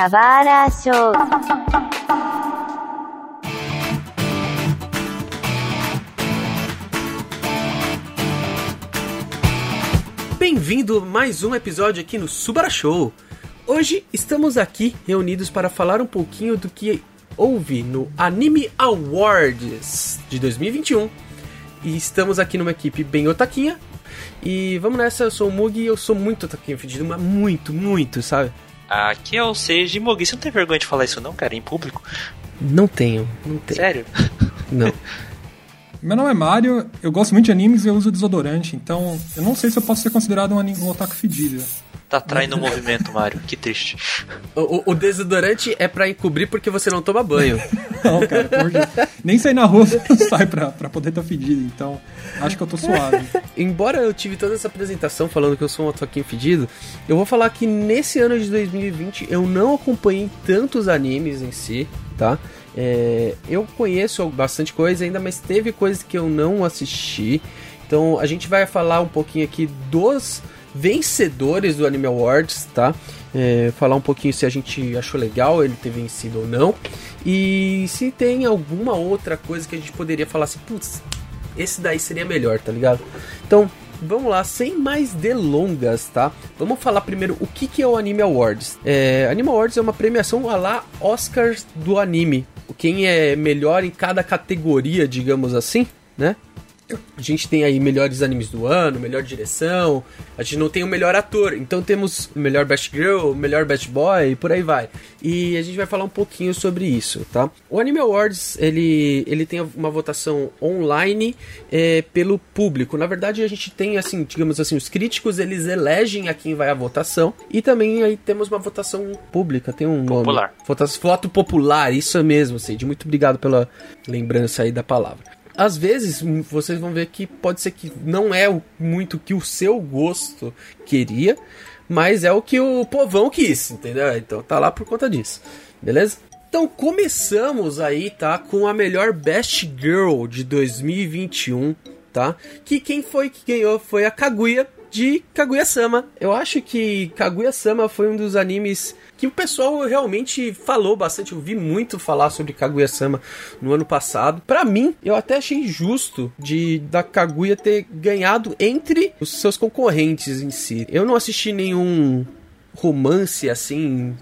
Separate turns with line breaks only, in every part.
Kawara Show.
Bem-vindo a mais um episódio aqui no Subara Show. Hoje estamos aqui reunidos para falar um pouquinho do que houve no Anime Awards de 2021. E estamos aqui numa equipe bem otaquinha. E vamos nessa, eu sou o Mugi e eu sou muito otaquinha fedido, mas muito, muito, sabe?
Aqui é o Seiji Mugi. Você não tem vergonha de falar isso não, cara, em público?
Não tenho, não tenho.
Sério?
Não.
Meu nome é Mário, eu gosto muito de animes e eu uso desodorante, então eu não sei se eu posso ser considerado um, um otaku fedido.
Tá traindo o movimento, Mário. Que triste.
O, o- o desodorante é pra encobrir porque você não toma banho.
Não, cara, Deus. Nem sair na rua sai pra, pra poder estar fedido, então acho que eu tô suave.
Embora eu tive toda essa apresentação falando que eu sou um otaquinho fedido, eu vou falar que nesse ano de 2020 eu não acompanhei tantos animes em si, tá? É, eu conheço bastante coisa ainda, mas teve coisas que eu não assisti. Então a gente vai falar um pouquinho aqui dos vencedores do Anime Awards, tá? É, falar um pouquinho se a gente achou legal ele ter vencido ou não. E se tem alguma outra coisa que a gente poderia falar assim, putz, esse daí seria melhor, tá ligado? Então, vamos lá, sem mais delongas, tá? Vamos falar primeiro o que, que é o Anime Awards. É, Anime Awards é uma premiação a lá Oscars do anime. Quem é melhor em cada categoria, digamos assim, né? A gente tem aí melhores animes do ano, melhor direção. A gente não tem o melhor ator, então temos o melhor Best Girl, o melhor Best Boy e por aí vai. E a gente vai falar um pouquinho sobre isso, tá? O Anime Awards ele, ele tem uma votação online é, pelo público. Na verdade, a gente tem assim, digamos assim, os críticos eles elegem a quem vai a votação e também aí temos uma votação pública, tem um
Popular.
nome. Votação, voto popular, isso mesmo, Cid. Muito obrigado pela lembrança aí da palavra às vezes hum, vocês vão ver que pode ser que não é muito o que o seu gosto queria, mas é o que o povão quis, entendeu? Então tá lá por conta disso, beleza? Então começamos aí, tá, com a melhor Best Girl de 2021, tá? Que quem foi que ganhou foi a Kaguya de Kaguya-sama. Eu acho que Kaguya-sama foi um dos animes que o pessoal realmente falou bastante. Eu vi muito falar sobre Kaguya-sama no ano passado. Pra mim, eu até achei justo de da Kaguya ter ganhado entre os seus concorrentes em si. Eu não assisti nenhum romance assim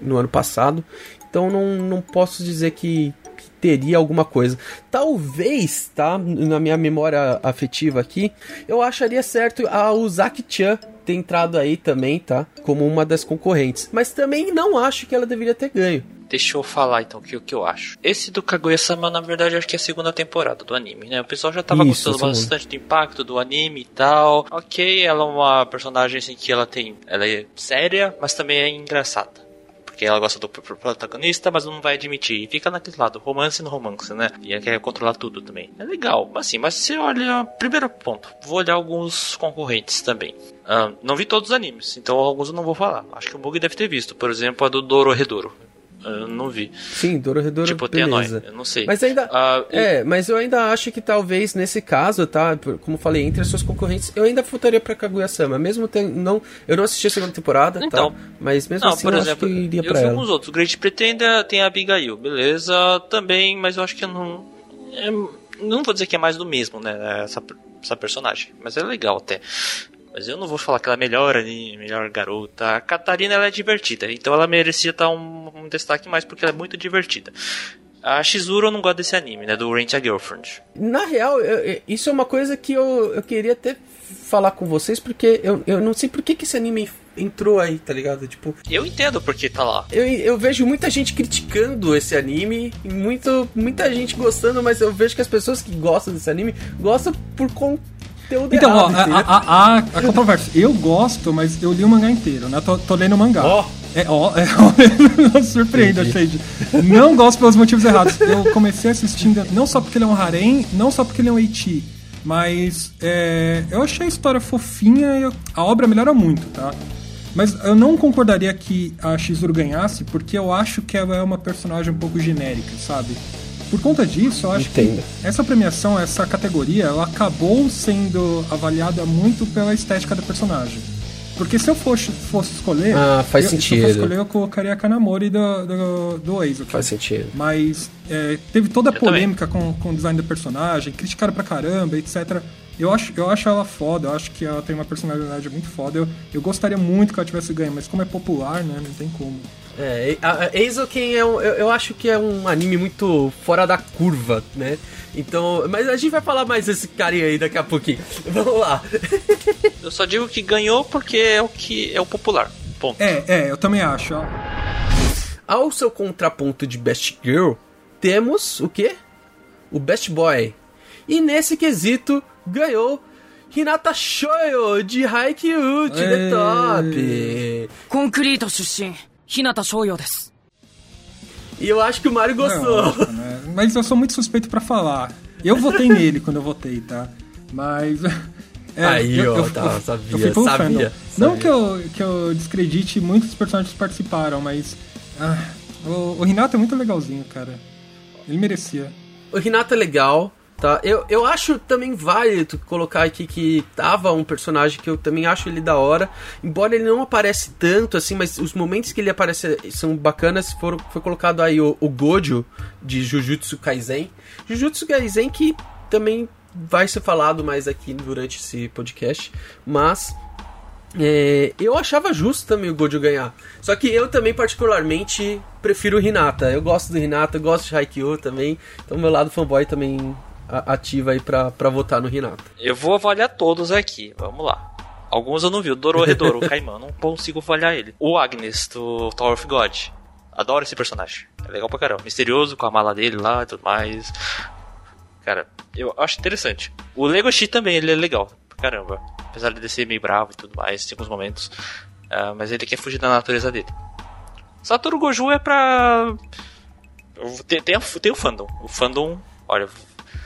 no ano passado, então não, não posso dizer que teria alguma coisa. Talvez, tá? Na minha memória afetiva aqui, eu acharia certo a Uzaki-chan ter entrado aí também, tá? Como uma das concorrentes. Mas também não acho que ela deveria ter ganho.
Deixa eu falar então o que, o que eu acho. Esse do Kaguya-sama, na verdade, acho que é a segunda temporada do anime, né? O pessoal já tava
Isso,
gostando
segunda.
bastante do impacto do anime e tal. Ok, ela é uma personagem assim que ela tem. Ela é séria, mas também é engraçada. Porque ela gosta do pr- pr- protagonista, mas não vai admitir. E fica naquele lado, romance no romance, né? E ela quer controlar tudo também. É legal, assim, mas você olha. Primeiro ponto, vou olhar alguns concorrentes também. Ah, não vi todos os animes, então alguns eu não vou falar. Acho que o Mug deve ter visto. Por exemplo, a do Dororedoro. Eu não vi.
Sim, Dororedoro,
tipo, tem a Noi,
beleza.
eu não sei.
Mas ainda.
O-
É, mas eu ainda acho que talvez nesse caso, tá? Como falei, entre as suas concorrentes, eu ainda votaria pra Kaguya-sama. Mesmo não, eu não assisti a segunda temporada,
Então.
tá? Mas mesmo
Não,
assim,
por
eu
exemplo,
acho que iria
eu
pra
vi
ela.
alguns outros. Great Pretender tem a Abigail, beleza, também, mas eu acho que eu não. é- não vou dizer que é mais do mesmo, né? Essa, essa personagem. Mas é legal até. Mas eu não vou falar que ela é melhor ali, melhor garota. A Catarina ela é divertida, então ela merecia estar um, um destaque mais porque ela é muito divertida. A Shizuru eu não gosto desse anime, né? Do Rent a Girlfriend.
Na real, eu- isso é uma coisa que eu, eu queria até falar com vocês, porque eu, eu não sei por que, que esse anime entrou aí, tá ligado? Tipo,
Eu entendo porque tá lá.
eu, eu vejo muita gente criticando esse anime, muito, muita gente gostando, mas eu vejo que as pessoas que gostam desse anime gostam por conteúdo
Então, ó,
errado,
a,
entendeu?
a, a, a controvérsia. Eu gosto, mas eu li o mangá inteiro, né? Tô, tô lendo o mangá.
Ó.
É, ó, é, ó, surpreenda, Shade. Não gosto pelos motivos errados. Eu comecei assistindo, não só porque ele é um harem, não só porque ele é um Eichi, mas é, eu achei a história fofinha e a obra melhora muito, tá? Mas eu não concordaria que a Shizuru ganhasse, porque eu acho que ela é uma personagem um pouco genérica, sabe? Por conta disso, eu acho
Entendo.
que essa premiação, essa categoria, ela acabou sendo avaliada muito pela estética da personagem. Porque se eu fosse, fosse escolher.
Ah, faz
eu,
sentido.
Se eu fosse escolher, eu colocaria a Kanamori do, do, do Ace.
Faz sentido.
Mas é, teve toda a
Eu
polêmica com, com o design do personagem, criticaram pra caramba, etc. Eu acho, eu acho ela foda, eu acho que ela tem uma personalidade muito foda. Eu, eu gostaria muito que ela tivesse ganho, mas como é popular, né, não tem como.
É, Eizo quem é um, eu, eu, acho que é um anime muito fora da curva, né? Então, mas a gente vai falar mais desse carinha aí daqui a pouquinho. Vamos lá.
eu só digo que ganhou porque é o que é o popular. Ponto.
É, é, eu também acho. Ó.
Ao seu contraponto de Best Girl, temos o quê? O Best Boy. E nesse quesito ganhou Hinata Shoyo de Haikyuu de The
é.
Top.
Concreto, Sushin. 日向翔陽です
E eu acho que o Mario gostou.
Não, né? Mas eu sou muito suspeito pra falar. Eu votei nele quando eu votei, tá? Mas. é,
Aí,
eu,
ó,
eu,
tá,
eu,
sabia,
eu fui pelo
sabia,
fandom.
sabia.
Não que eu, que eu descredite muitos personagens que participaram, mas. ah, o, o Renato é muito legalzinho, cara. Ele merecia.
O Hinata é legal, tá? Eu, eu acho também válido colocar aqui que tava um personagem que eu também acho ele da hora. Embora ele não aparece tanto assim, mas os momentos que ele aparece são bacanas. Foram, foi colocado aí o, o Gojo de Jujutsu Kaisen. Jujutsu Kaisen que também vai ser falado mais aqui durante esse podcast. Mas é, eu achava justo também o Gojo ganhar. Só que eu também, particularmente, prefiro o Hinata. Eu gosto do Hinata, eu gosto de Haikyuu também. Então, meu lado fanboy também ativa aí pra, pra votar no Hinata.
Eu vou avaliar todos aqui. Vamos lá. Alguns eu não vi. O Dororedoro, o Caimã, não consigo avaliar ele. O Agnes, do Tower of God. Adoro esse personagem. É legal pra caramba. Misterioso, com a mala dele lá e tudo mais. Cara, eu acho interessante. O Legoshi também, ele é legal pra caramba. Apesar de ele ser meio bravo e tudo mais, tem alguns momentos. Ah, mas ele quer fugir da natureza dele. Satoru Gojo é pra. Tem, tem, tem o fandom. O fandom. Olha,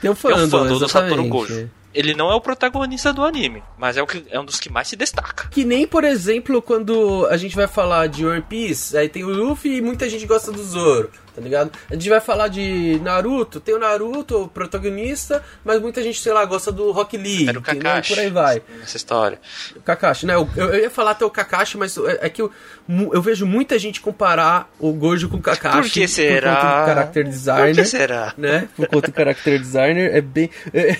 Tem o
é o
fandom
do Satoru. Gojo. Ele não é o protagonista do anime, mas é, o que, é um dos que mais se destaca.
Que nem, por exemplo, quando a gente vai falar de One Piece, aí tem o Luffy e muita gente gosta do Zoro, tá ligado? A gente vai falar de Naruto, tem o Naruto, o protagonista, mas muita gente, sei lá, gosta do Rock Lee,
Era o? Kakashi.
por aí vai.
Nessa história.
O Kakashi, né? Eu, eu ia falar até o Kakashi, mas é, é que eu, eu vejo muita gente comparar o Gojo com o Kakashi.
Por que será?
conta do character designer.
Por que será?
Né? Por conta do character designer. É bem. é-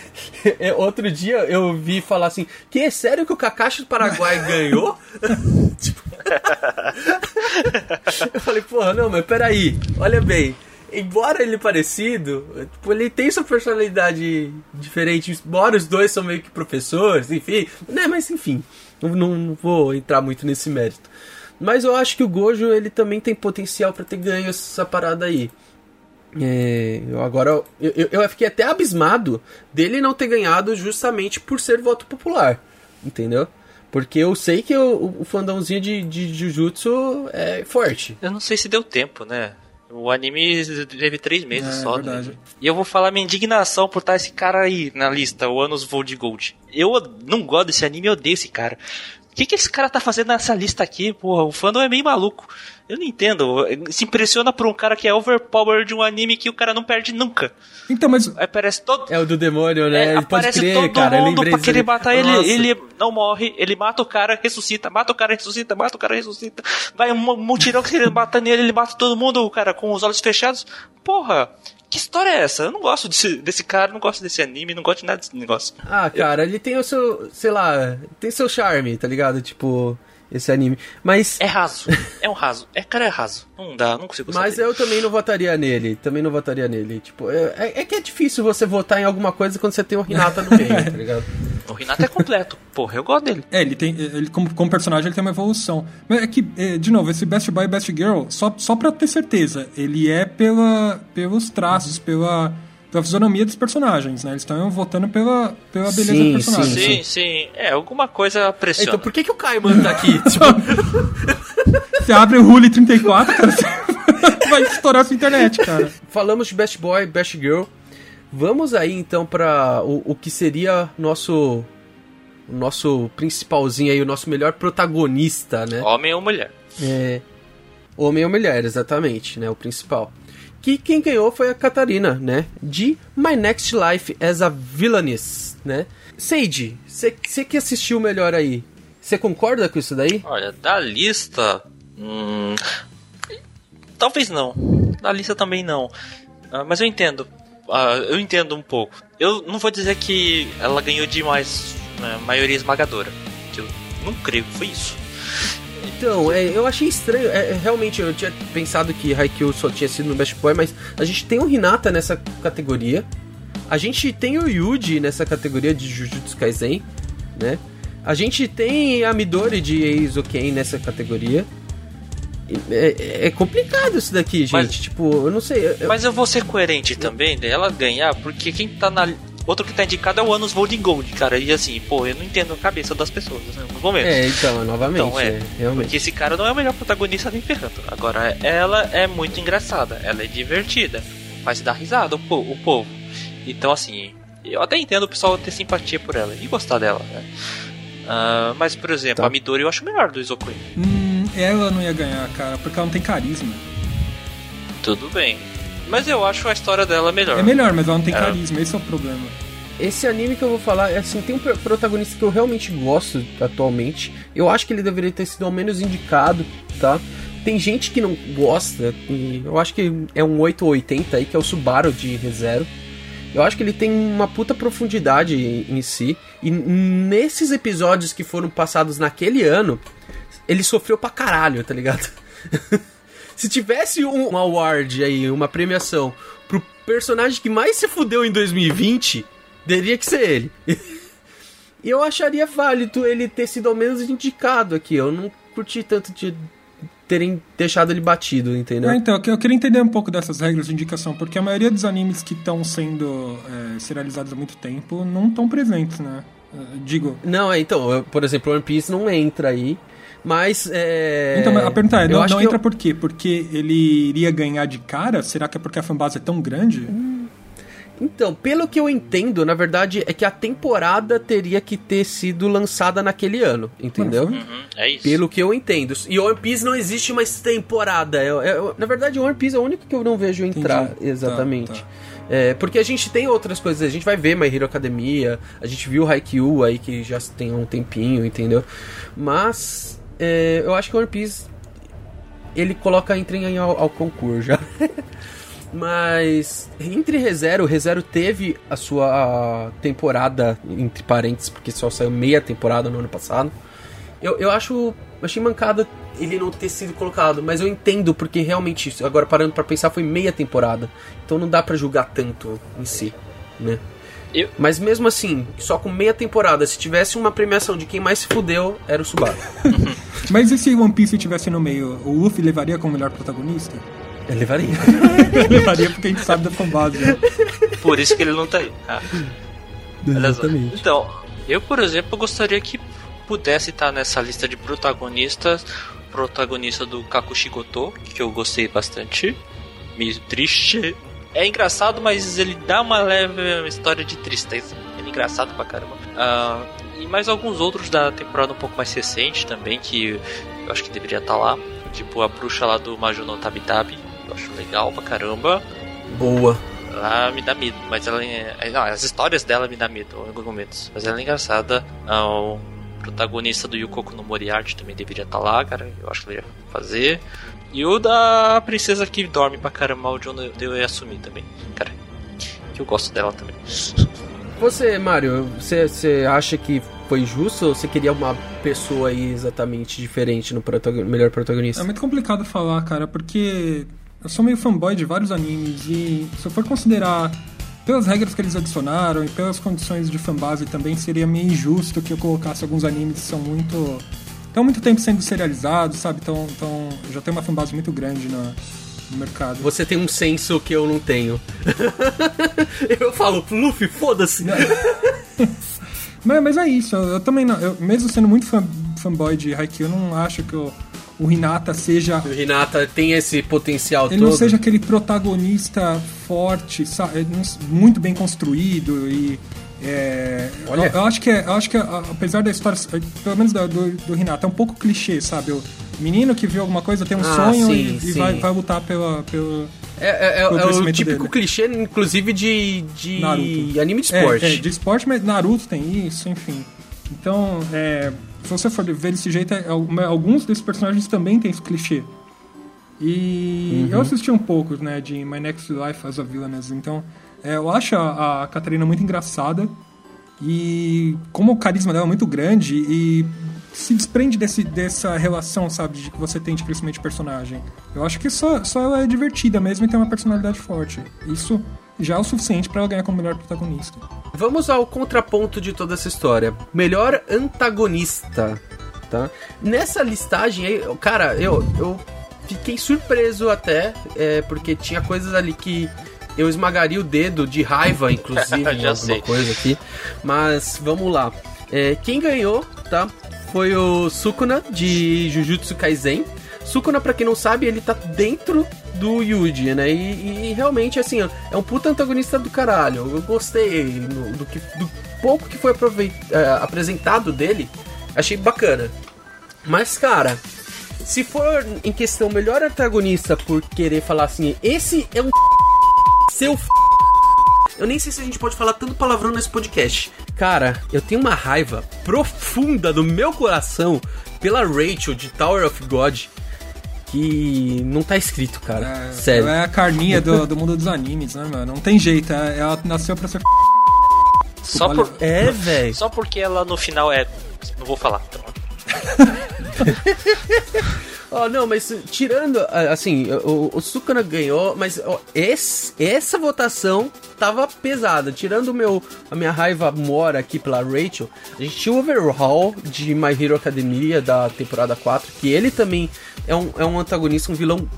é- outro dia eu vi falar assim: que é sério que o Kakashi do Paraguai ganhou? tipo. Eu falei, porra, não, mas peraí, olha bem. Embora ele parecido, tipo, ele tem sua personalidade diferente, embora os dois são meio que professores, enfim, né, mas enfim, não, não- vou entrar muito nesse mérito. Mas eu acho que o Gojo, ele também tem potencial pra ter ganho essa parada aí. É, eu agora, eu, eu fiquei até abismado dele não ter ganhado justamente por ser voto popular, entendeu? Porque eu sei que o, o fandãozinho de, de Jujutsu é forte.
Eu não sei se deu tempo, né? O anime teve três meses
É,
só. Né? E eu vou falar minha indignação por estar esse cara aí na lista, o Anos Vold Gold. Eu não gosto desse anime, eu odeio esse cara. O que, que esse cara tá fazendo nessa lista aqui? Porra, o fandom é meio maluco. Eu não entendo. Se impressiona por um cara que é overpower de um anime que o cara não perde nunca.
Então, mas.
Aparece todo.
É o do demônio, né?
É,
Ele pode
aparece
crer,
todo
cara.
mundo pra querer
ali.
matar ele.
Nossa.
Ele não morre, ele mata o cara, ressuscita, mata o cara, ressuscita, mata o cara, ressuscita. Vai um mutirão que ele mata nele, ele mata todo mundo, o cara, com os olhos fechados. Porra, que história é essa? Eu não gosto desse, desse cara, não gosto desse anime, não gosto de nada desse negócio.
Ah, cara, ele tem o seu, sei lá, tem seu charme, tá ligado? Tipo, esse anime. Mas,
É raso, é um raso. É cara, é raso. Não dá, não consigo
mas
dele.
eu também não votaria nele. Também não votaria nele. Tipo, é, é- é que é difícil você votar em alguma coisa quando você tem o Hinata no meio, tá ligado?
O Renato é completo. Porra, eu gosto dele.
É, ele tem. Ele, como, como personagem, ele tem uma evolução. Mas é que, é, de novo, esse Best Boy e Best Girl, só, só pra ter certeza, ele é pela, pelos traços, pela, pela fisionomia dos personagens, né? Eles estão votando pela, pela beleza
Sim,
do personagem.
sim.
Sim, sim. É, alguma coisa pressiona.
Então por que, que o Kaiman tá aqui? Tipo,
Você abre o Rule 34, cara, você vai estourar sua internet, cara.
falamos de Best Boy, Best Girl. Vamos aí então pra o, o que seria nosso o nosso principalzinho aí, o nosso melhor protagonista, né?
Homem ou mulher?
É, homem ou mulher, exatamente, né? O principal. Que quem ganhou foi a Catarina, né? De My Next Life as a Villainess, né? Sage, você que assistiu melhor aí, Você concorda com isso daí?
Olha, da lista. Hum, talvez não. Da lista também não. Ah, mas eu entendo. Ah, eu entendo um pouco. Eu não vou dizer que ela ganhou de mais né, maioria esmagadora. Eu não creio que foi isso.
Então, é, eu achei estranho. É, é, realmente, eu tinha pensado que Haikyuu só tinha sido no Best Boy, mas a gente tem o Hinata nessa categoria. A gente tem o Yuji nessa categoria de Jujutsu Kaisen, né? A gente tem a Midori de Eizoken nessa categoria. É, é, complicado isso daqui, gente. Mas, tipo, eu não sei. Eu...
Mas eu vou ser coerente também dela ganhar, porque quem tá na. Outro que tá indicado é o Anos Volding Gold, cara. E assim, pô, eu não entendo a cabeça das pessoas, né, no momento.
É, então, novamente. Então, é, é, realmente.
Porque esse cara não é o melhor protagonista nem ferrando. Agora, ela é muito engraçada, ela é divertida, faz dar risada o, po o povo. Então, assim, eu até entendo o pessoal ter simpatia por ela e gostar dela, né? Uh, mas, por exemplo, tá. a Midori eu acho melhor do Izokui.
Hum, ela não ia ganhar, cara, porque ela não tem carisma.
Tudo bem. Mas eu acho a história dela melhor.
É melhor, mas ela não tem é. carisma, esse é o problema.
Esse anime que eu vou falar, é assim, tem um protagonista que eu realmente gosto atualmente. Eu acho que ele deveria ter sido ao menos indicado, tá? Tem gente que não gosta, e eu acho que é um 8 ou 80 aí, que é o Subaru de ReZero. Eu acho que ele tem uma puta profundidade em, em si. E nesses episódios que foram passados naquele ano, ele sofreu pra caralho, tá ligado? Se tivesse um award aí, uma premiação pro personagem que mais se fudeu em 2020, teria que ser ele. e eu acharia válido ele ter sido ao menos indicado aqui. Eu não curti tanto de terem deixado ele batido, entendeu?
É, então, eu queria entender um pouco dessas regras de indicação, porque a maioria dos animes que estão sendo é, serializados há muito tempo não estão presentes, né? É, digo.
Não, é, então, por exemplo, One Piece não entra aí. Mas. É...
Então, a pergunta é: não, não entra eu... por quê? Porque ele iria ganhar de cara? Será que é porque a fanbase é tão grande? Hum.
Então, pelo que eu entendo, na verdade, é que a temporada teria que ter sido lançada naquele ano, entendeu?
Uhum, é isso.
Pelo que eu entendo. E One Piece não existe mais temporada. É, é, na verdade, One Piece é o único que eu não vejo entrar, Entendi. Exatamente. Tá, tá. É, porque a gente tem outras coisas, a gente vai ver My Hero Academia, a gente viu Haikyuu aí que já tem um tempinho, entendeu? Mas é, eu acho que One Piece ele coloca entra em ao, ao concurso já. Mas entre ReZero, ReZero teve a sua temporada, entre parênteses, porque só saiu meia temporada no ano passado. Eu, eu acho. Achei mancada ele não ter sido colocado, mas eu entendo porque realmente, agora parando para pensar, foi meia temporada. Então não dá para julgar tanto em si, né? Eu... Mas mesmo assim, só com meia temporada, se tivesse uma premiação de quem mais se fudeu, era o Subaru.
mas e se One Piece estivesse no meio, o Luffy levaria como melhor protagonista?
Eu levaria.
eu levaria porque a gente sabe da fanbase. Né?
Por isso que ele não tá aí. Ah. Exatamente. Então, eu, por exemplo, gostaria que pudesse estar nessa lista de protagonistas protagonista do Kakushigoto, que eu gostei bastante. Meio triste. É engraçado, mas ele dá uma leve história de tristeza. Ele é engraçado pra caramba. Uh, e mais alguns outros da temporada um pouco mais recente também, que eu acho que deveria estar lá. Tipo a bruxa lá do Majuno Tabitabi eu acho legal pra caramba.
Boa.
Ela me dá medo, mas ela. É, não, as histórias dela me dá medo em alguns momentos. Mas ela é engraçada. Ah, o protagonista do Yukoko no Moriarty também deveria estar tá lá, cara. Eu acho que ele ia fazer. E o da princesa que dorme pra caramba, o John eu ia assumir também. Cara, que eu gosto dela também.
Você, Mario, você, você acha que foi justo ou você queria uma pessoa aí exatamente diferente no protagon melhor protagonista?
É muito complicado falar, cara, porque eu sou meio fanboy de vários animes e se eu for considerar pelas regras que eles adicionaram e pelas condições de fanbase também seria meio injusto que eu colocasse alguns animes que são muito estão muito tempo sendo serializados, sabe? Então, então já tem uma fanbase muito grande na, no mercado.
Você tem um senso que eu não tenho. eu falo, Luffy, foda-se.
mas, mas é isso, eu, eu também não, eu, mesmo sendo muito fan, fanboy de Haikyuu, eu não acho que eu o Hinata seja.
O Hinata tem esse potencial
ele
todo.
Ele não seja aquele protagonista forte, sabe? muito bem construído e. É, Olha. Eu, eu, acho que, é, eu acho que apesar da história, pelo menos do, do, do Hinata, é um pouco clichê, sabe? O menino que viu alguma coisa tem um ah, sonho sim, e, sim. e vai, vai lutar pela, pela,
é, é, é, é o típico dele. clichê, inclusive, de, de anime de esporte.
É, é, de esporte, mas Naruto tem isso, enfim. Então, é, se você for ver desse jeito, é, alguns desses personagens também têm esse clichê. E uhum. eu assisti um pouco, né, de My Next Life as a Villainess, então é, eu acho a, a Catarina muito engraçada e como o carisma dela é muito grande e se desprende desse, dessa relação, sabe, de que você tem de crescimento de personagem. Eu acho que só, só ela é divertida mesmo e tem uma personalidade forte. Isso já é o suficiente para ela ganhar como melhor protagonista.
Vamos ao contraponto de toda essa história. Melhor antagonista, tá? Nessa listagem aí, cara, eu, eu fiquei surpreso até, é, porque tinha coisas ali que eu esmagaria o dedo de raiva, inclusive, alguma sei. coisa aqui. Mas vamos lá. É, quem ganhou, tá? Foi o Sukuna de Jujutsu Kaisen. Sukuna, pra quem não sabe, ele tá dentro do Yuji, né? E, e realmente, assim, é um puta antagonista do caralho. Eu gostei no, do, que, do pouco que foi é, apresentado dele. Achei bacana. Mas, cara, se for em questão melhor antagonista por querer falar assim, esse é um seu eu nem sei se a gente pode falar tanto palavrão nesse podcast. Cara, eu tenho uma raiva profunda do meu coração pela Rachel de Tower of God que não tá escrito, cara. É, Sério.
Ela é a carninha do, do mundo dos animes, né, mano? Não tem jeito. É, ela nasceu pra ser.
Só por...
É, velho.
Só porque ela no final é. Não vou falar. Então.
Oh, não, mas tirando, assim, o, o Sukuna ganhou, mas oh, esse, essa votação tava pesada. Tirando meu, a minha raiva mora aqui pela Rachel, a gente tinha o Overhaul de My Hero Academia da temporada 4, que ele também é um, é um antagonista, um vilão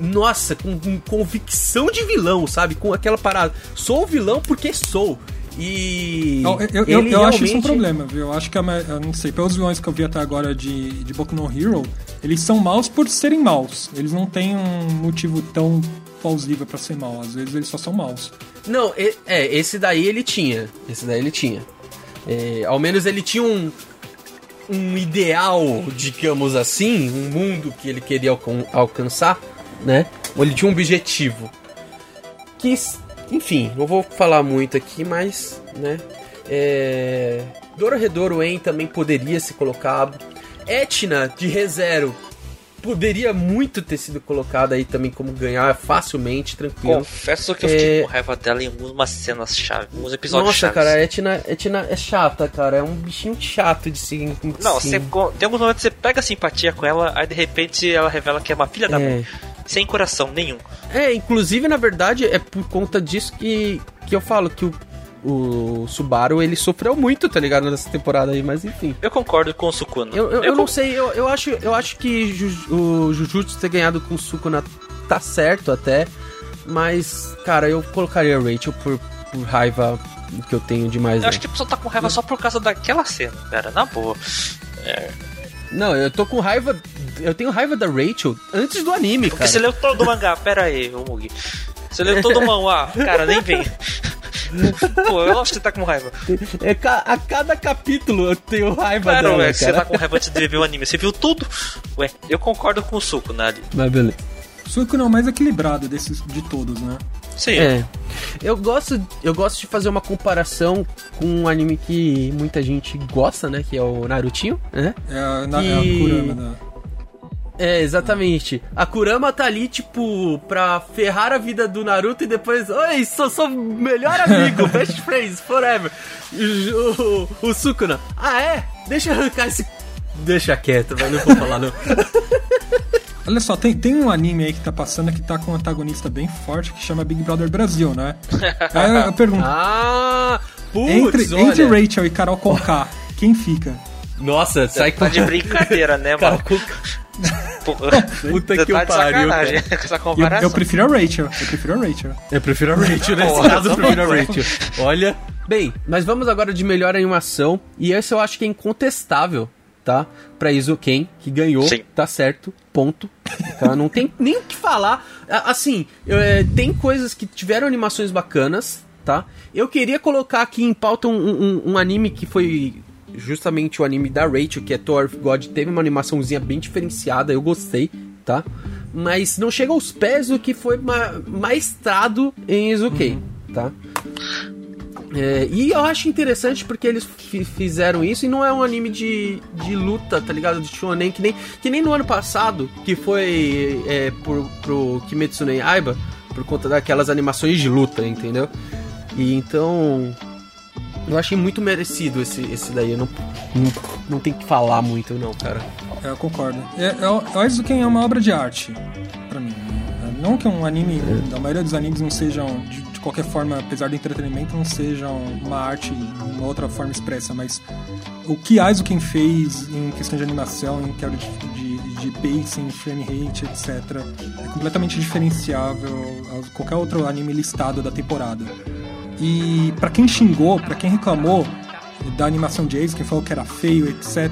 nossa, com, com, convicção de vilão, sabe? Com aquela parada. Sou vilão porque sou. E.
Não, eu, eu, eu acho isso um problema, viu? Eu acho que, eu não sei, pelos vilões que eu vi até agora de, de Boku no Hero, eles são maus por serem maus. Eles não têm um motivo tão plausível para ser mal. Às vezes eles só são maus.
Não, é, esse daí ele tinha. Esse daí ele tinha. É, ao menos ele tinha um, um ideal, digamos assim, um mundo que ele queria alcan alcançar, né? Ou ele tinha um objetivo. Que, enfim, não vou falar muito aqui, mas, né? É... Dororedoro En também poderia ser colocado. Etna de ReZero poderia muito ter sido colocada aí também como ganhar facilmente, tranquilo.
Confesso que eu fiquei é... com raiva dela em algumas cenas chave, alguns episódios
Nossa, chaves. cara, a Etna, Etna é chata, cara, é um bichinho chato de se
Não, você, tem alguns momentos que você pega simpatia com ela, aí de repente ela revela que é uma filha da é... mãe. Sem coração nenhum.
É, inclusive, na verdade, é por conta disso que, que eu falo que o o Subaru ele sofreu muito, tá ligado, nessa temporada aí, mas enfim.
Eu concordo com o Sukuna.
Eu, eu, eu, eu não sei, eu, eu, acho, eu acho que o Jujutsu ter ganhado com o Sukuna tá certo até, mas, cara, eu colocaria Rachel por, por raiva que eu tenho demais.
Eu acho que a pessoa tá com raiva só por causa daquela cena, cara, na boa. É.
Não, eu tô com raiva. Eu tenho raiva da Rachel antes do anime, Porque cara.
Porque você leu todo o mangá, pera aí, ô Mugi. Você leu todo o mangá, cara, nem vem. Pô, eu acho que você tá com raiva.
É, a cada capítulo eu tenho raiva claro, dela,
ué, cara. Você tá com raiva antes de ver o anime. Você viu tudo? Ué, eu concordo com o Suco, né?
Mas beleza.
Suco não é o mais equilibrado desses, de todos, né?
Sim. É. Eu gosto, eu gosto de fazer uma comparação com um anime que muita gente gosta, né? Que é o Narutinho, né?
É a, que... é a Kurama da...
É, exatamente. A Kurama tá ali, tipo, pra ferrar a vida do Naruto e depois, oi, sou seu melhor amigo, best friends, forever. O, o, o, Sukuna, ah é? Deixa eu arrancar esse. Deixa quieto, mas não vou falar não.
Olha só, tem, tem um anime aí que tá passando que tá com um antagonista bem forte que chama Big Brother Brasil, né? aí eu, eu pergunto.
Ah! Putz,
entre, entre Rachel e Carol Conká, quem fica?
Nossa, sai
tá com. de brincadeira, né, mano?
Puta que tá pariu.
Eu, eu, prefiro a Rachel. Eu prefiro a Rachel.
Eu prefiro a Rachel, nesse caso eu prefiro a Rachel. Olha. Bem, mas vamos agora de melhor animação. E esse eu acho que é incontestável, tá? Pra Izuken, que ganhou, Sim. tá certo, ponto. Tá? Não tem nem o que falar. Assim, é, tem coisas que tiveram animações bacanas, tá? Eu queria colocar aqui em pauta um, um, um anime que foi justamente o anime da Rachel, que é Thor of God, teve uma animaçãozinha bem diferenciada, eu gostei, tá? Mas não chega aos pés do que foi ma maestrado em Izukei, uhum. tá? É, e eu acho interessante porque eles fizeram isso e não é um anime de, de luta, tá ligado? De shonen, que nem, que nem no ano passado, que foi é, por, pro Kimetsu no Yaiba, por conta daquelas animações de luta, entendeu? E então eu achei muito merecido esse, esse daí. Eu não, não, não tem que falar muito, não, cara.
É, eu concordo. É, é, Aizuken é uma obra de arte, para mim. Não que um anime, é. a maioria dos animes não sejam, de, qualquer forma, apesar do entretenimento, não sejam uma arte, uma outra forma expressa, mas o que Aizuken fez em questão de animação, em questão de, de, de pacing, frame rate, etc., é completamente diferenciável a qualquer outro anime listado da temporada. E para quem xingou, para quem reclamou da animação de Ace, quem falou que era feio, etc.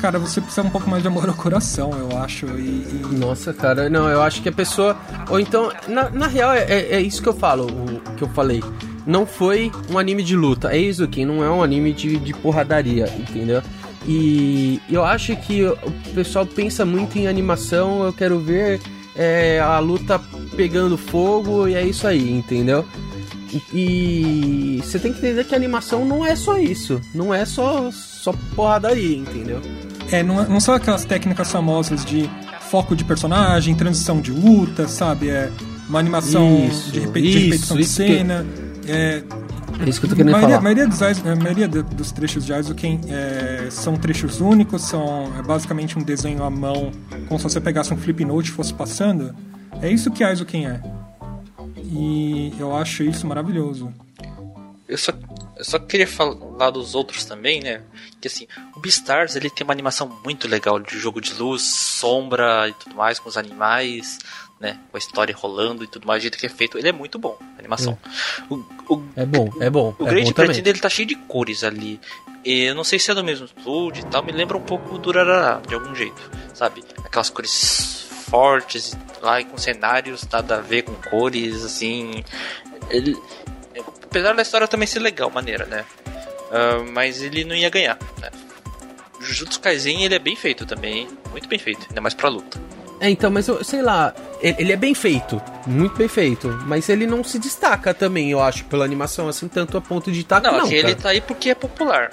Cara, você precisa um pouco mais de amor ao coração, eu acho. E, e...
Nossa, cara, não, eu acho que a pessoa. Ou então, na, na real, é, é isso que eu falo, o que eu falei. Não foi um anime de luta. É isso aqui, não é um anime de, de porradaria, entendeu? E eu acho que o pessoal pensa muito em animação, eu quero ver é, a luta pegando fogo e é isso aí, entendeu? E você tem que entender que a animação não é só isso. Não é só, só porradaria, entendeu?
É, não, não são aquelas técnicas famosas de foco de personagem, transição de luta, sabe? É uma animação isso, de, repe isso, de repetição de cena. Que... É,
é isso que eu tô querendo
maioria,
falar.
Maioria dos, a maioria dos trechos de Aizuken é, são trechos únicos, são é basicamente um desenho à mão, como se você pegasse um flip note e fosse passando. É isso que Aizuken é. E eu acho isso maravilhoso.
Eu só, eu só queria falar dos outros também, né? Que assim, o Beastars ele tem uma animação muito legal de jogo de luz, sombra e tudo mais, com os animais, né? Com a história rolando e tudo mais, o jeito que é feito. Ele é muito bom, a animação.
É, o, o, é bom, é bom.
O
é
Great
Platinum
dele tá cheio de cores ali. E eu não sei se é do mesmo estúdio e tal, me lembra um pouco do Rarará, de algum jeito, sabe? Aquelas cores fortes lá com cenários nada a ver com cores, assim. Ele, apesar da história também ser legal, maneira, né? Uh, mas ele não ia ganhar, né? Jujutsu Kaisen ele é bem feito também, muito bem feito, ainda mais pra luta.
É, então, mas eu sei lá, ele é bem feito, muito bem feito, mas ele não se destaca também, eu acho, pela animação, assim, tanto a ponto de estar não,
não aqui ele tá aí porque é popular.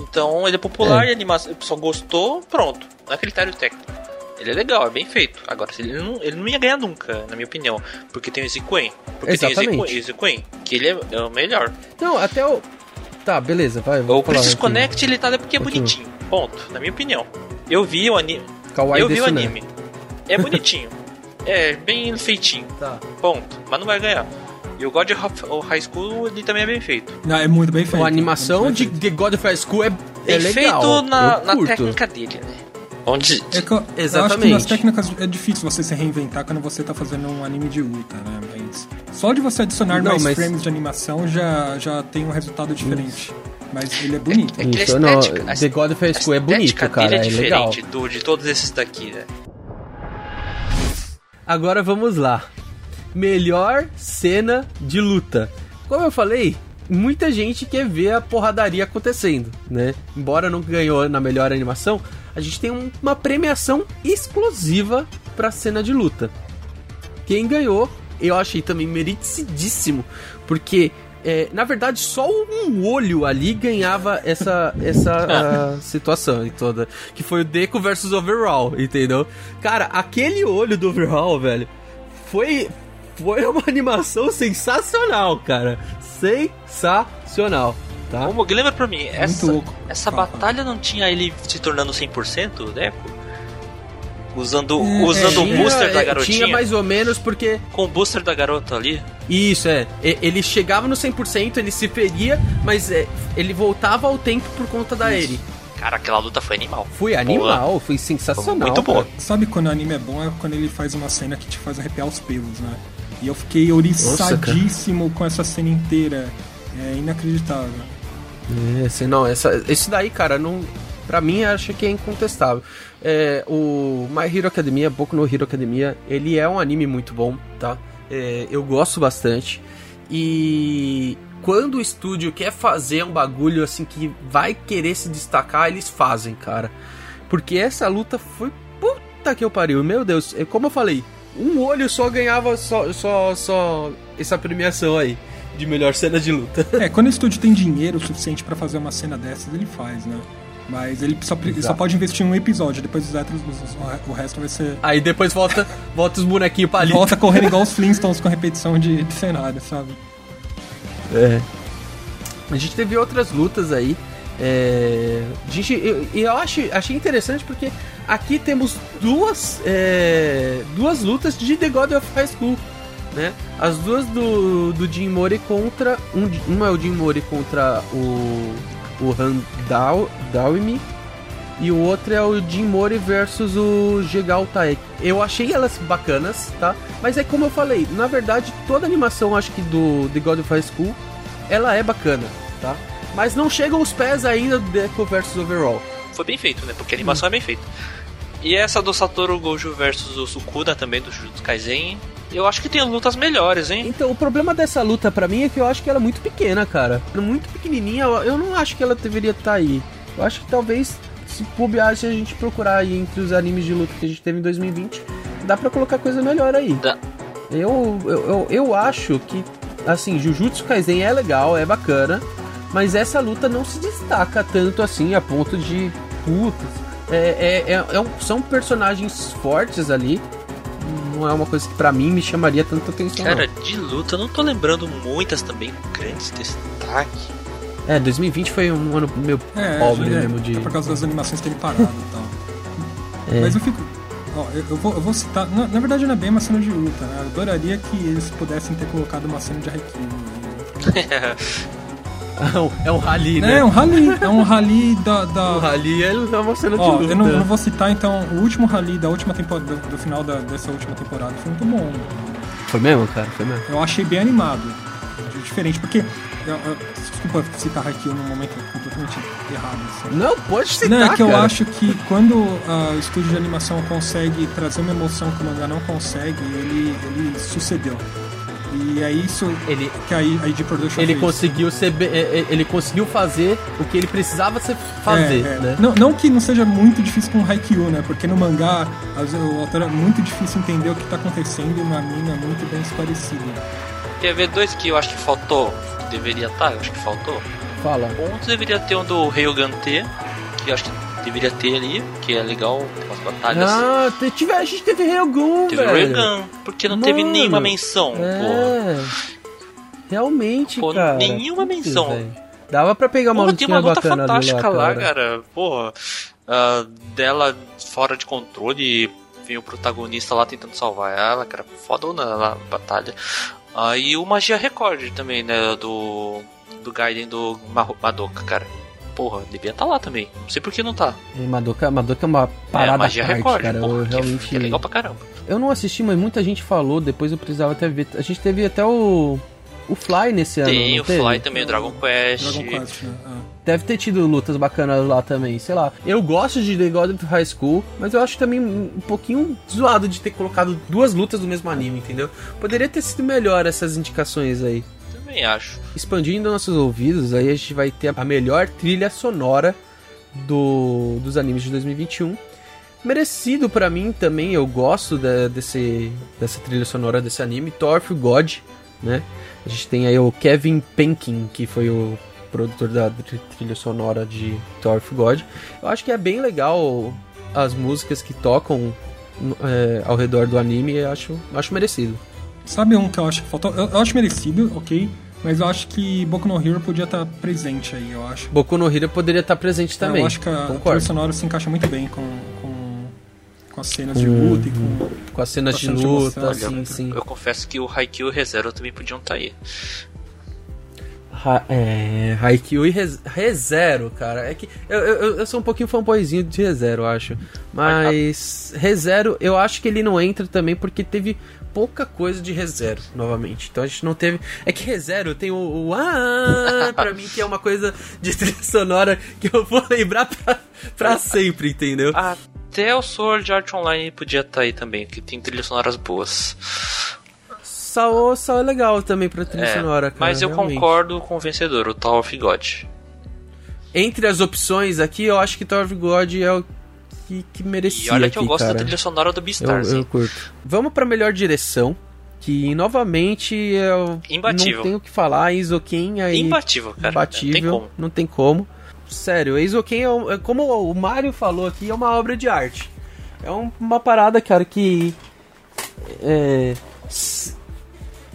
Então ele é popular é. e a animação, o pessoal gostou, pronto. Não é critério técnico. Ele é legal, é bem feito. Agora, ele não, ele não ia ganhar nunca, na minha opinião. Porque tem o Ezequen. Porque
Exatamente.
tem o Ezequen, que ele é, é, o melhor.
Não, até o. Tá, beleza, vai.
O Princess Connect ele tá porque é bonitinho. Ponto, na minha opinião. Eu vi o anime.
Kawaii
eu vi o anime. É bonitinho. é, bem feitinho.
Tá.
Ponto. Mas não vai ganhar. E o God of High School ele também é bem feito.
Não, é muito bem feito.
A animação de The God of High School é, é
bem
legal.
feito na, na técnica dele, né?
Onde... É que eu, Exatamente. Eu acho que nas técnicas é difícil você se reinventar quando você tá fazendo um anime de luta, né? Mas só de você adicionar não, mais mas... frames de animação já, já tem um resultado diferente. Isso. Mas ele é bonito.
É, é que Isso,
não, The God of High School é bonito, cara.
é,
é legal.
Do, de todos esses daqui, né?
Agora vamos lá. Melhor cena de luta. Como eu falei, muita gente quer ver a porradaria acontecendo, né? Embora não ganhou na melhor animação, a gente tem um, uma premiação exclusiva para cena de luta. Quem ganhou, eu achei também merecidíssimo, porque é, na verdade só um olho ali ganhava essa essa situação toda, que foi o Deco versus Overall, entendeu? Cara, aquele olho do Overall, velho, foi foi uma animação sensacional, cara. Sensacional. Tá?
Ô, Mog, lembra pra mim, essa, essa batalha não tinha ele se tornando 100%, Deco? Usando, usando é, o booster da é, garotinha.
Tinha mais ou menos porque.
Com o booster da garota ali.
Isso, é. Ele chegava no 100%, ele se feria, mas é, ele voltava ao tempo por conta da Eri.
Cara, aquela luta foi animal.
Foi animal, Boa. foi sensacional. Foi muito
boa.
Sabe quando o anime é bom? É quando ele faz uma cena que te faz arrepiar os pelos, né? E eu fiquei oriçadíssimo Nossa, com essa cena inteira. É inacreditável.
Esse, não, essa, esse daí, cara, não, pra mim acho que é incontestável. É, o My Hero Academia, Boku no Hero Academia, ele é um anime muito bom, tá? É, eu gosto bastante. E quando o estúdio quer fazer um bagulho assim que vai querer se destacar, eles fazem, cara. Porque essa luta foi puta que eu pariu. Meu Deus, é como eu falei, um olho só ganhava só, só, só essa premiação aí. De melhor cena de luta.
É, quando o estúdio tem dinheiro suficiente pra fazer uma cena dessas, ele faz, né? Mas ele só, ele só pode investir em um episódio, depois os outros, os- o resto vai ser.
Aí depois volta, volta os bonequinhos pra ali.
Volta correndo igual os Flintstones com repetição de, de cenário, sabe?
É. A gente teve outras lutas aí. É, a gente, eu, eu acho, achei interessante porque aqui temos duas, é, duas lutas de The God of High School. Né? As duas do, do Jim Mori contra. Um, uma é o Jim Mori contra o, o Han Dao, Daoimi. E o outro é o Jim Mori versus o Jegal Taek. Eu achei elas bacanas, tá? Mas é como eu falei, na verdade, toda animação, acho que do The God of High School, ela é bacana, tá? Mas não chega aos pés ainda do Deco versus Overall.
Foi bem feito, né? Porque a animação é bem feita. E essa do Satoru Gojo versus o Sukuna também, do Jujutsu Kaisen, eu acho que tem lutas melhores, hein?
Então, o problema dessa luta pra mim é que eu acho que ela é muito pequena, cara. Muito pequenininha, eu não acho que ela deveria estar aí. Eu acho que talvez, se bobear, se a gente procurar aí entre os animes de luta que a gente teve em 2020, dá pra colocar coisa melhor aí.
Dá.
Eu, eu, eu, eu acho que, assim, Jujutsu Kaisen é legal, é bacana, mas essa luta não se destaca tanto assim a ponto de. Putz. É, é, é, é um- são personagens fortes ali. Não é uma coisa que pra mim me chamaria tanta atenção. não.
Cara, de luta, eu não tô lembrando muitas também com grandes destaques.
É, 2020 foi um ano meio
É,
pobre
é,
mesmo de.
é por causa das animações terem parado e tal.
É.
Mas eu fico. Ó, eu, eu vou, eu vou citar. Na, na verdade, não é bem uma cena de luta, né? Eu adoraria que eles pudessem ter colocado uma cena de Haikyuu. né?
é um rally,
É,
né?
um rally. É um rally da. da-
O rally é uma cena de
Ó,
luta.
eu não, eu não vou citar então o último rally da última temporada, do, do final da- dessa última temporada. Foi muito bom.
Foi mesmo, cara? Foi mesmo.
Eu achei bem animado. Diferente, porque. eu- eu- desculpa citar Haikyuu num momento completamente errado. Assim.
Não, pode citar,
Não, é que eu
cara.
acho que quando ah, o estúdio de animação consegue trazer uma emoção que o mangá não consegue, ele, ele sucedeu. E é isso
Ele,
que a ID Production
ele
fez.
conseguiu ser é, é, ele conseguiu fazer o que ele precisava ser fazer,
É, é.
né?
Não, não que não seja muito difícil com Haikyuu, né? Porque no mangá às vezes, o autor é muito difícil entender o que tá acontecendo e anime é muito bem esclarecido.
Quer ver dois que eu acho que faltou? Deveria estar, eu acho que faltou.
Fala.
Um deveria ter um do Ryugan T, que eu acho que deveria ter ali, que é legal, tem umas batalhas.
Ah, te- tive, a gente teve Ryugun,
Teve. Ryugan, porque não teve
Mano,
nenhuma menção, pô.
É. Realmente,
Pô,
cara.
nenhuma menção.
Dava pra pegar uma
Pô, tem uma luta fantástica
lá, cara.
cara. Porra, ah, dela fora de controle, vem o protagonista lá tentando salvar ela, cara. Fodona lá a batalha. Aí o Magia Record também, né? Do. Do Gaiden do Ma- Madoka, cara. Porra, devia estar lá também. Não sei por que não tá.
E Madoka, Madoka é uma parada
é, Magia
parte,
Record,
cara.
porra,
eu
que-
realmente...
que é legal pra caramba.
Eu não assisti, mas muita gente falou, depois eu precisava até ver. A gente teve até o... O Fly nesse ano,
Tem o
teve?
Fly também, o Dragon Quest.
Dragon Quest, né? Ah.
Deve ter tido lutas bacanas lá também, sei lá. Eu gosto de The God of High School, mas eu acho também um pouquinho zoado de ter colocado duas lutas do mesmo anime, entendeu? Poderia ter sido melhor essas indicações aí.
Também acho.
Expandindo nossos ouvidos, aí a gente vai ter a melhor trilha sonora do, dos animes de 2021. Merecido pra mim também, eu gosto desse, dessa trilha sonora desse anime, Thor for God, né? A gente tem aí o Kevin Penkin, que foi o produtor da tri- trilha sonora de Thor for God. Eu acho que é bem legal as músicas que tocam é, ao redor do anime, eu acho, acho merecido.
Sabe um que eu acho que faltou? Eu, eu acho merecido, ok. Mas eu acho que Boku no Hero podia estar presente aí, eu acho.
Boku no Hero poderia estar presente também.
Eu acho que a trilha
concordo.
sonora se encaixa muito bem com, com, com as cenas de luta e com.
Com as cenas de
Bastante
luta,
emoção,
sim, sim.
Eu confesso que o Haikyuu e o ReZero também podiam estar aí.
É, Haikyuu e Rez- ReZero, cara. É que eu, eu, eu sou um pouquinho fanboyzinho de ReZero, acho. Mas ReZero, eu acho que ele não entra também porque teve pouca coisa de ReZero, novamente. Então a gente não teve... É que ReZero tem o... o ah, pra mim, que é uma coisa de trilha sonora que eu vou lembrar pra, pra sempre, entendeu?
Até o Sword Art Online podia estar aí também, que tem trilhas sonoras boas.
Sao, Sao é legal também pra trilha
É,
sonora, cara.
mas eu
realmente.
concordo com o vencedor, o Tower of God.
Entre as opções aqui, eu acho que Tower of God é o que, que merecia
E olha que eu
aqui,
gosto
cara.
da trilha sonora do
Eu,
Beastars,
eu
hein?
curto. Vamos pra melhor direção, aqui. E novamente, eu
Imbatível.
não tenho o que falar. Isoken aí.
Imbatível, cara.
Imbatível.
Não tem como.
Não tem como. Sério, Isoken, é, um- é como o Mario falou aqui, é uma obra de arte. É um- uma parada, cara, que. É.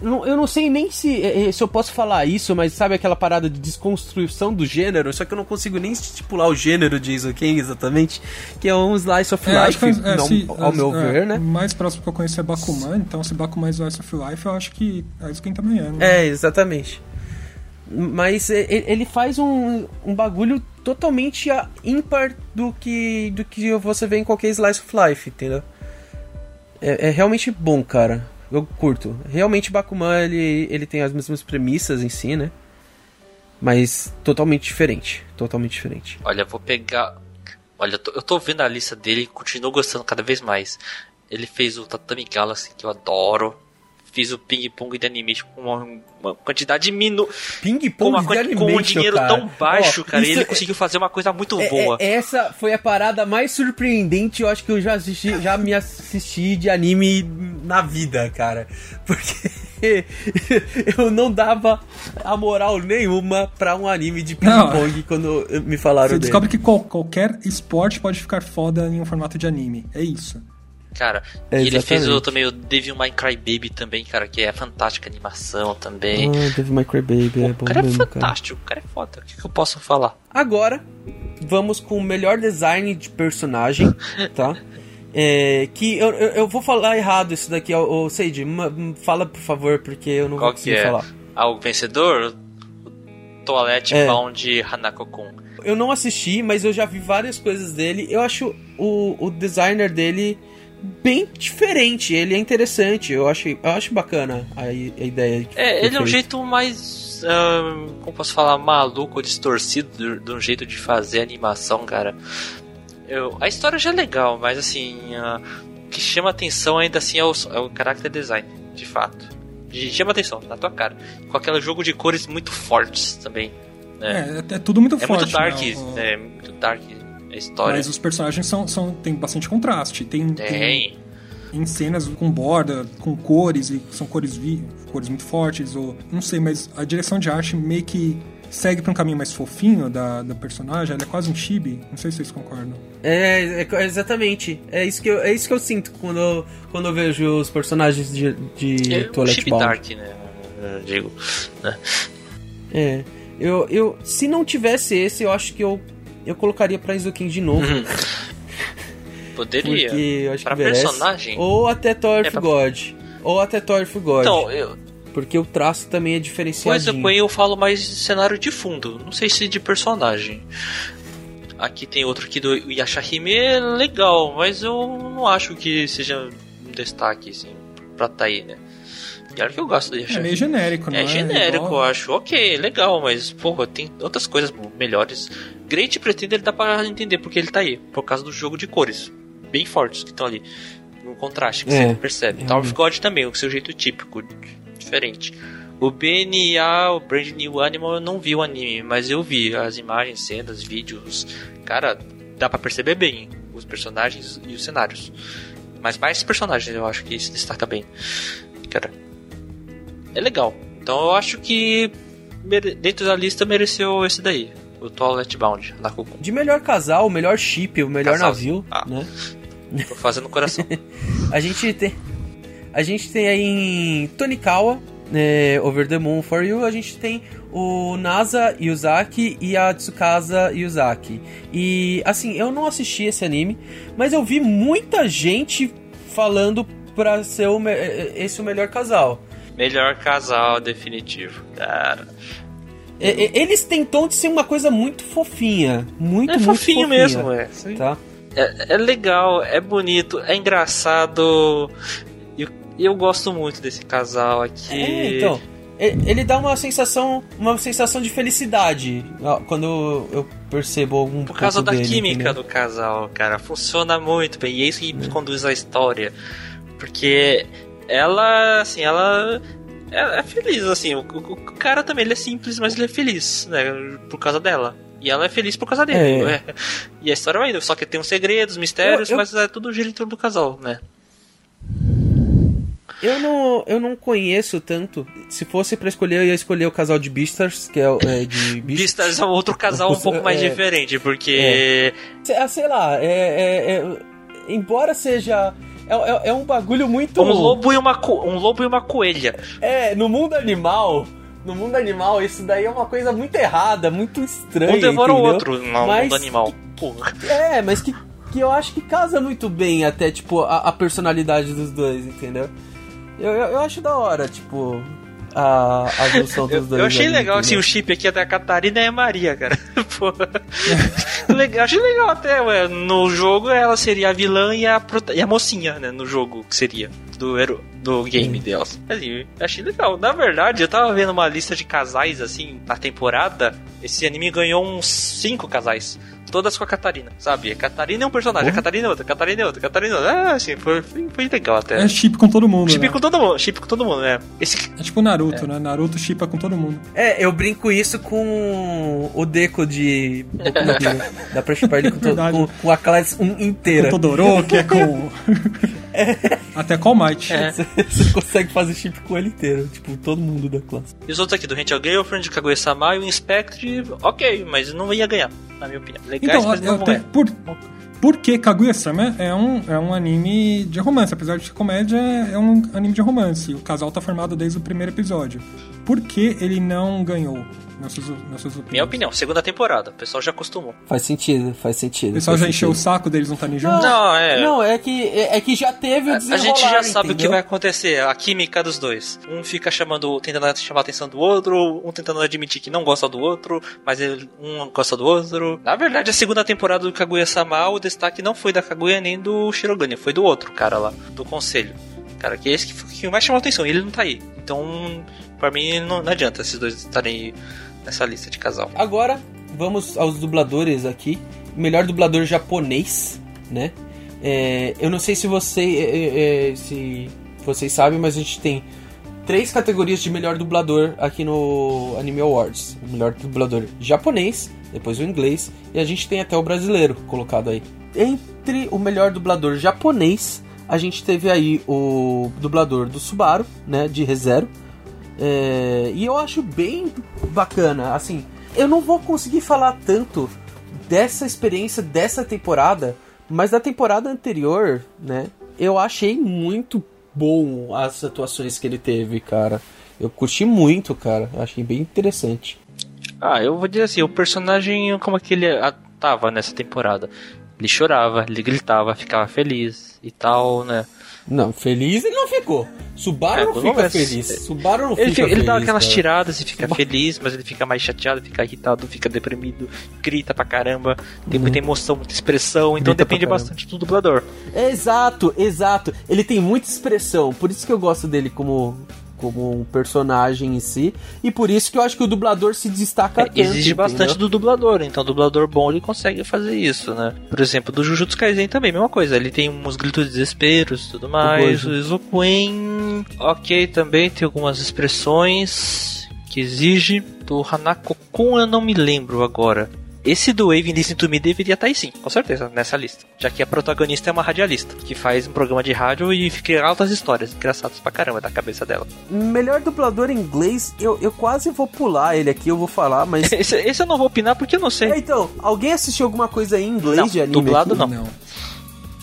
não- eu não sei nem se, é, é, se eu posso falar isso, mas sabe aquela parada de desconstrução do gênero? Só que eu não consigo nem estipular o gênero de Isoken exatamente. Que é um slice of
É,
life,
que, é,
não-
se-
ao
as-
meu
é,
ver, né?
O mais próximo que eu conheço é Bakuman, então se Bakuman é Slice of Life, eu acho que é quem também é. né?
É, exatamente. Mas é, ele faz um, um bagulho totalmente ímpar do que, do que você vê em qualquer Slice of Life, entendeu? É, é realmente bom, cara. Eu curto. Realmente Bakuman, ele, ele tem as mesmas premissas em si, né? Mas totalmente diferente. Totalmente diferente.
Olha, vou pegar. Olha, eu tô vendo a lista dele e continuo gostando cada vez mais. Ele fez o Tatami Galaxy, que eu adoro. Fiz o Ping Pong de Animation com uma, uma quantidade minu...
Ping
com,
Pong
uma,
de
com um dinheiro
cara.
tão baixo,
Ó,
cara. E ele
é-
conseguiu fazer uma coisa muito
É,
boa.
é, essa foi a parada mais surpreendente, eu acho que eu já assisti, já me assisti de anime na vida, cara. Porque eu não dava a moral nenhuma pra um anime de ping-pong quando me falaram
Você
dele.
descobre que qual- qualquer esporte pode ficar foda em um formato de anime. É isso.
Cara,
É,
e ele fez o, também o Devil May Cry Baby também, cara, que é fantástica a animação também.
Ah, Devil May Cry Baby, é
o
bom
cara é
mesmo, cara.
fantástico, o cara é foda. O que, que eu posso falar?
Agora, vamos com o melhor design de personagem, tá? É, que eu, eu, eu vou falar errado isso daqui, ô ô, fala por favor, porque eu não
Qual
vou
que
conseguir
é?
falar.
Ah, o vencedor? O Toilette
É.
Bound Hanako-kun.
Eu não assisti, mas eu já vi várias coisas dele. Eu acho o, o designer dele bem diferente. Ele é interessante. Eu acho, eu acho bacana a, a ideia.
É, ele é um jeito mais. como posso falar? Maluco, distorcido de, de um jeito de fazer animação, cara. Eu, a história já é legal, mas assim. ah, o que chama atenção ainda assim é o, é o character design, de fato. De- chama atenção, na tua cara. Com aquele jogo de cores muito fortes também. Né?
É, é, é tudo muito
É,
forte.
muito dark,
né? O-
é muito dark a história.
Mas os personagens são, são, tem bastante contraste. Tem, tem
Tem.
em cenas com borda, com cores, e são cores vi, cores muito fortes, ou não sei, mas a direção de arte meio que segue pra um caminho mais fofinho da, da personagem, ela é quase um chibi, não sei se vocês concordam.
É, é, exatamente. É isso que eu, é isso que eu sinto quando, eu- quando eu vejo os personagens de, de
É um
Toilet
chip
Bound.
dark, né? Eu digo. né?
É. Eu, eu, se não tivesse esse, eu acho que eu, eu colocaria pra Izuken de novo.
Poderia.
Porque eu acho
Pra
que merece.
personagem?
Ou até Thor
É, pra-
God. Ou até Thor God.
Então, eu,
Porque o traço também é
coisa
diferenciadinho.
com eu falo mais de cenário de fundo. Não sei se de personagem. Aqui tem outro aqui do Yashahime, é legal, mas eu não acho que seja um destaque, assim, pra tá aí, né? Olha que eu gosto do
É
Yashahime.
meio genérico, não é?
É genérico,
Igual-
eu acho. Ok, legal, mas, porra, tem outras coisas melhores. Great Pretender dá pra entender porque ele tá aí. Por causa do jogo de cores. Bem fortes que estão ali. No contraste que
É,
você percebe. Tower of God também, o seu jeito típico. Diferente. O BNA, o Brand New Animal, eu não vi o anime, mas eu vi as imagens, cenas, vídeos. Cara, dá pra perceber bem os personagens e os cenários. Mas mais personagens eu acho que se destaca bem. Cara, é legal. Então eu acho que dentro da lista mereceu esse daí. O Toilet Bound, na Kuku.
De melhor casal, o melhor chip, o melhor
Casal.
navio,
Ah.
né?
Tô fazendo coração.
A gente tem. A gente tem aí em Tonikawa, é, Over the Moon for You, a gente tem o Nasa Yuzaki e a Tsukasa Yuzaki. E assim, eu não assisti esse anime, mas eu vi muita gente falando pra ser o esse o melhor casal.
Melhor casal definitivo. Cara.
E- e- Eles têm tom de ser uma coisa muito fofinha. Muito,
É
muito
fofinho
fofinha,
mesmo, é.
Tá?
É, é legal, é bonito, é engraçado. E eu, eu gosto muito desse casal aqui.
É, então. e- Ele dá uma sensação, uma sensação de felicidade quando eu percebo algum
Por causa da
dele,
química
entendeu?
do casal, cara. Funciona muito bem. E é isso que conduz a história. Porque ela, assim, ela. É, é feliz, assim. O, o- o cara também ele é simples, mas ele é feliz, né? Por causa dela. E ela é feliz por causa dele.
É.
né? E a história vai indo. Só que tem uns segredos, mistérios,
Eu- eu-
mas é tudo gira em torno do casal, né?
Eu não, eu não conheço tanto. Se fosse pra escolher, eu ia escolher o casal de Beastars, que é, o- é de Beastars.
Beastars é um outro casal um pouco mais
É.
diferente, porque.
Sei, sei lá, é, é- é- embora seja. É, é- é um bagulho muito.
Um lobo e uma, um lobo e uma coelha.
É, no mundo animal. No mundo animal, isso daí é uma coisa muito errada, muito estranha.
Um devora o outro no
Mas
mundo animal. Porra.
É, mas que, que eu acho que casa muito bem até, tipo, a, a personalidade dos dois, entendeu? Eu, eu, eu acho da hora, tipo, a, a evolução dos dois.
eu achei
ali,
legal assim, o chip aqui é da Catarina e a Maria, cara. Pô. legal, achei legal até, ué. No jogo ela seria a vilã e a, e a mocinha, né? No jogo que seria. Do, do game delas. Assim, achei legal. Na verdade, eu tava vendo uma lista de casais, assim, na temporada. Esse anime ganhou uns cinco casais. Todas com a Catarina, sabe? A Catarina é um personagem, a Catarina é outra, a Catarina é outra, a Catarina é outra. Ah, assim, foi, foi, foi legal até.
É chip com todo mundo.
Chip
né?
com todo mundo, chip com todo mundo, né? Esse
É tipo Naruto, né? Naruto chipa com todo mundo.
É, eu brinco isso com o Deco de Boku no. Dá pra chipar ele com, todo,
Verdade.
com, com a classe um inteira.
Com Todoroki, é com... Até com o Might.
É.
Você você consegue fazer chip com ele inteiro, tipo, todo mundo da classe.
E os outros aqui, do Rent a Girlfriend, Kaguya-sama e o Inspectre, ok, mas não ia ganhar, na minha opinião. Legais,
Então,
mas
eu
não
até, por, porque Kaguya-sama é um, é um anime de romance, apesar de ser comédia, é um anime de romance. O casal tá formado desde o primeiro episódio. Por que ele não ganhou? Nas suas, nas suas opiniões?
Minha opinião, segunda temporada, o pessoal já acostumou.
Faz sentido, faz sentido.
O pessoal já
faz
encheu o
sentido.
saco deles não estarem juntos?
Não, é.
Não, é que, é, é que já teve o
A, a
desenrolar,
gente já sabe o que
entendeu?
vai acontecer, a química dos dois. Um fica chamando, tentando chamar a atenção do outro, um tentando admitir que não gosta do outro, mas ele, um gosta do outro. Na verdade, a segunda temporada do Kaguya-sama, o destaque não foi da Kaguya nem do Shirogane, foi do outro cara lá, do conselho. Cara, que é esse que, que mais chamou a atenção, e ele não tá aí. Então, pra mim, não, não adianta esses dois estarem nessa lista de casal.
Agora, vamos aos dubladores aqui. Melhor dublador japonês, né? É, eu não sei se você é, é, se vocês sabem, mas a gente tem três categorias de melhor dublador aqui no Anime Awards. O melhor dublador japonês, depois o inglês e a gente tem até o brasileiro colocado aí. Entre o melhor dublador japonês, a gente teve aí o dublador do Subaru, né, de ReZero. É, e eu acho bem bacana. Assim, eu não vou conseguir falar tanto dessa experiência dessa temporada, mas da temporada anterior, né? Eu achei muito bom as atuações que ele teve, cara. Eu curti muito, cara. Eu achei bem interessante.
Ah, eu vou dizer assim, o personagem como é que ele tava nessa temporada. Ele chorava, ele gritava, ficava feliz e tal, né?
Não, feliz ele não ficou. Subaru
É,
não fica feliz. Subaru não
Ele,
fica
fica- ele
feliz.
dá aquelas
cara.
tiradas e fica feliz, mas ele fica mais chateado, fica irritado, fica deprimido, grita pra caramba, tem muita emoção, muita expressão, então
Uhum. Grita
depende bastante do dublador.
Exato, exato. Ele tem muita expressão, por isso que eu gosto dele como, como um personagem em si. E por isso que eu acho que o dublador se destaca
É,
tanto.
exige
entendeu?
bastante do dublador, então o dublador bom ele consegue fazer isso, né? Por exemplo, do Jujutsu Kaisen também, mesma coisa, ele tem uns gritos de desesperos e tudo mais.
Gojo.
O Izokuen, ok, também tem algumas expressões que exige. Do Hanako-kun eu não me lembro agora. Esse do Wave Listen to Me deveria estar aí sim, com certeza, nessa lista. Já que a protagonista é uma radialista, que faz um programa de rádio e fica altas histórias engraçadas pra caramba da cabeça dela.
Melhor dublador em inglês, eu, eu quase vou pular ele aqui, eu vou falar, mas.
Esse, esse eu não vou opinar porque eu não sei.
É, então, alguém assistiu alguma coisa em inglês
Não,
de anime?
dublado
aqui?
não.
Não.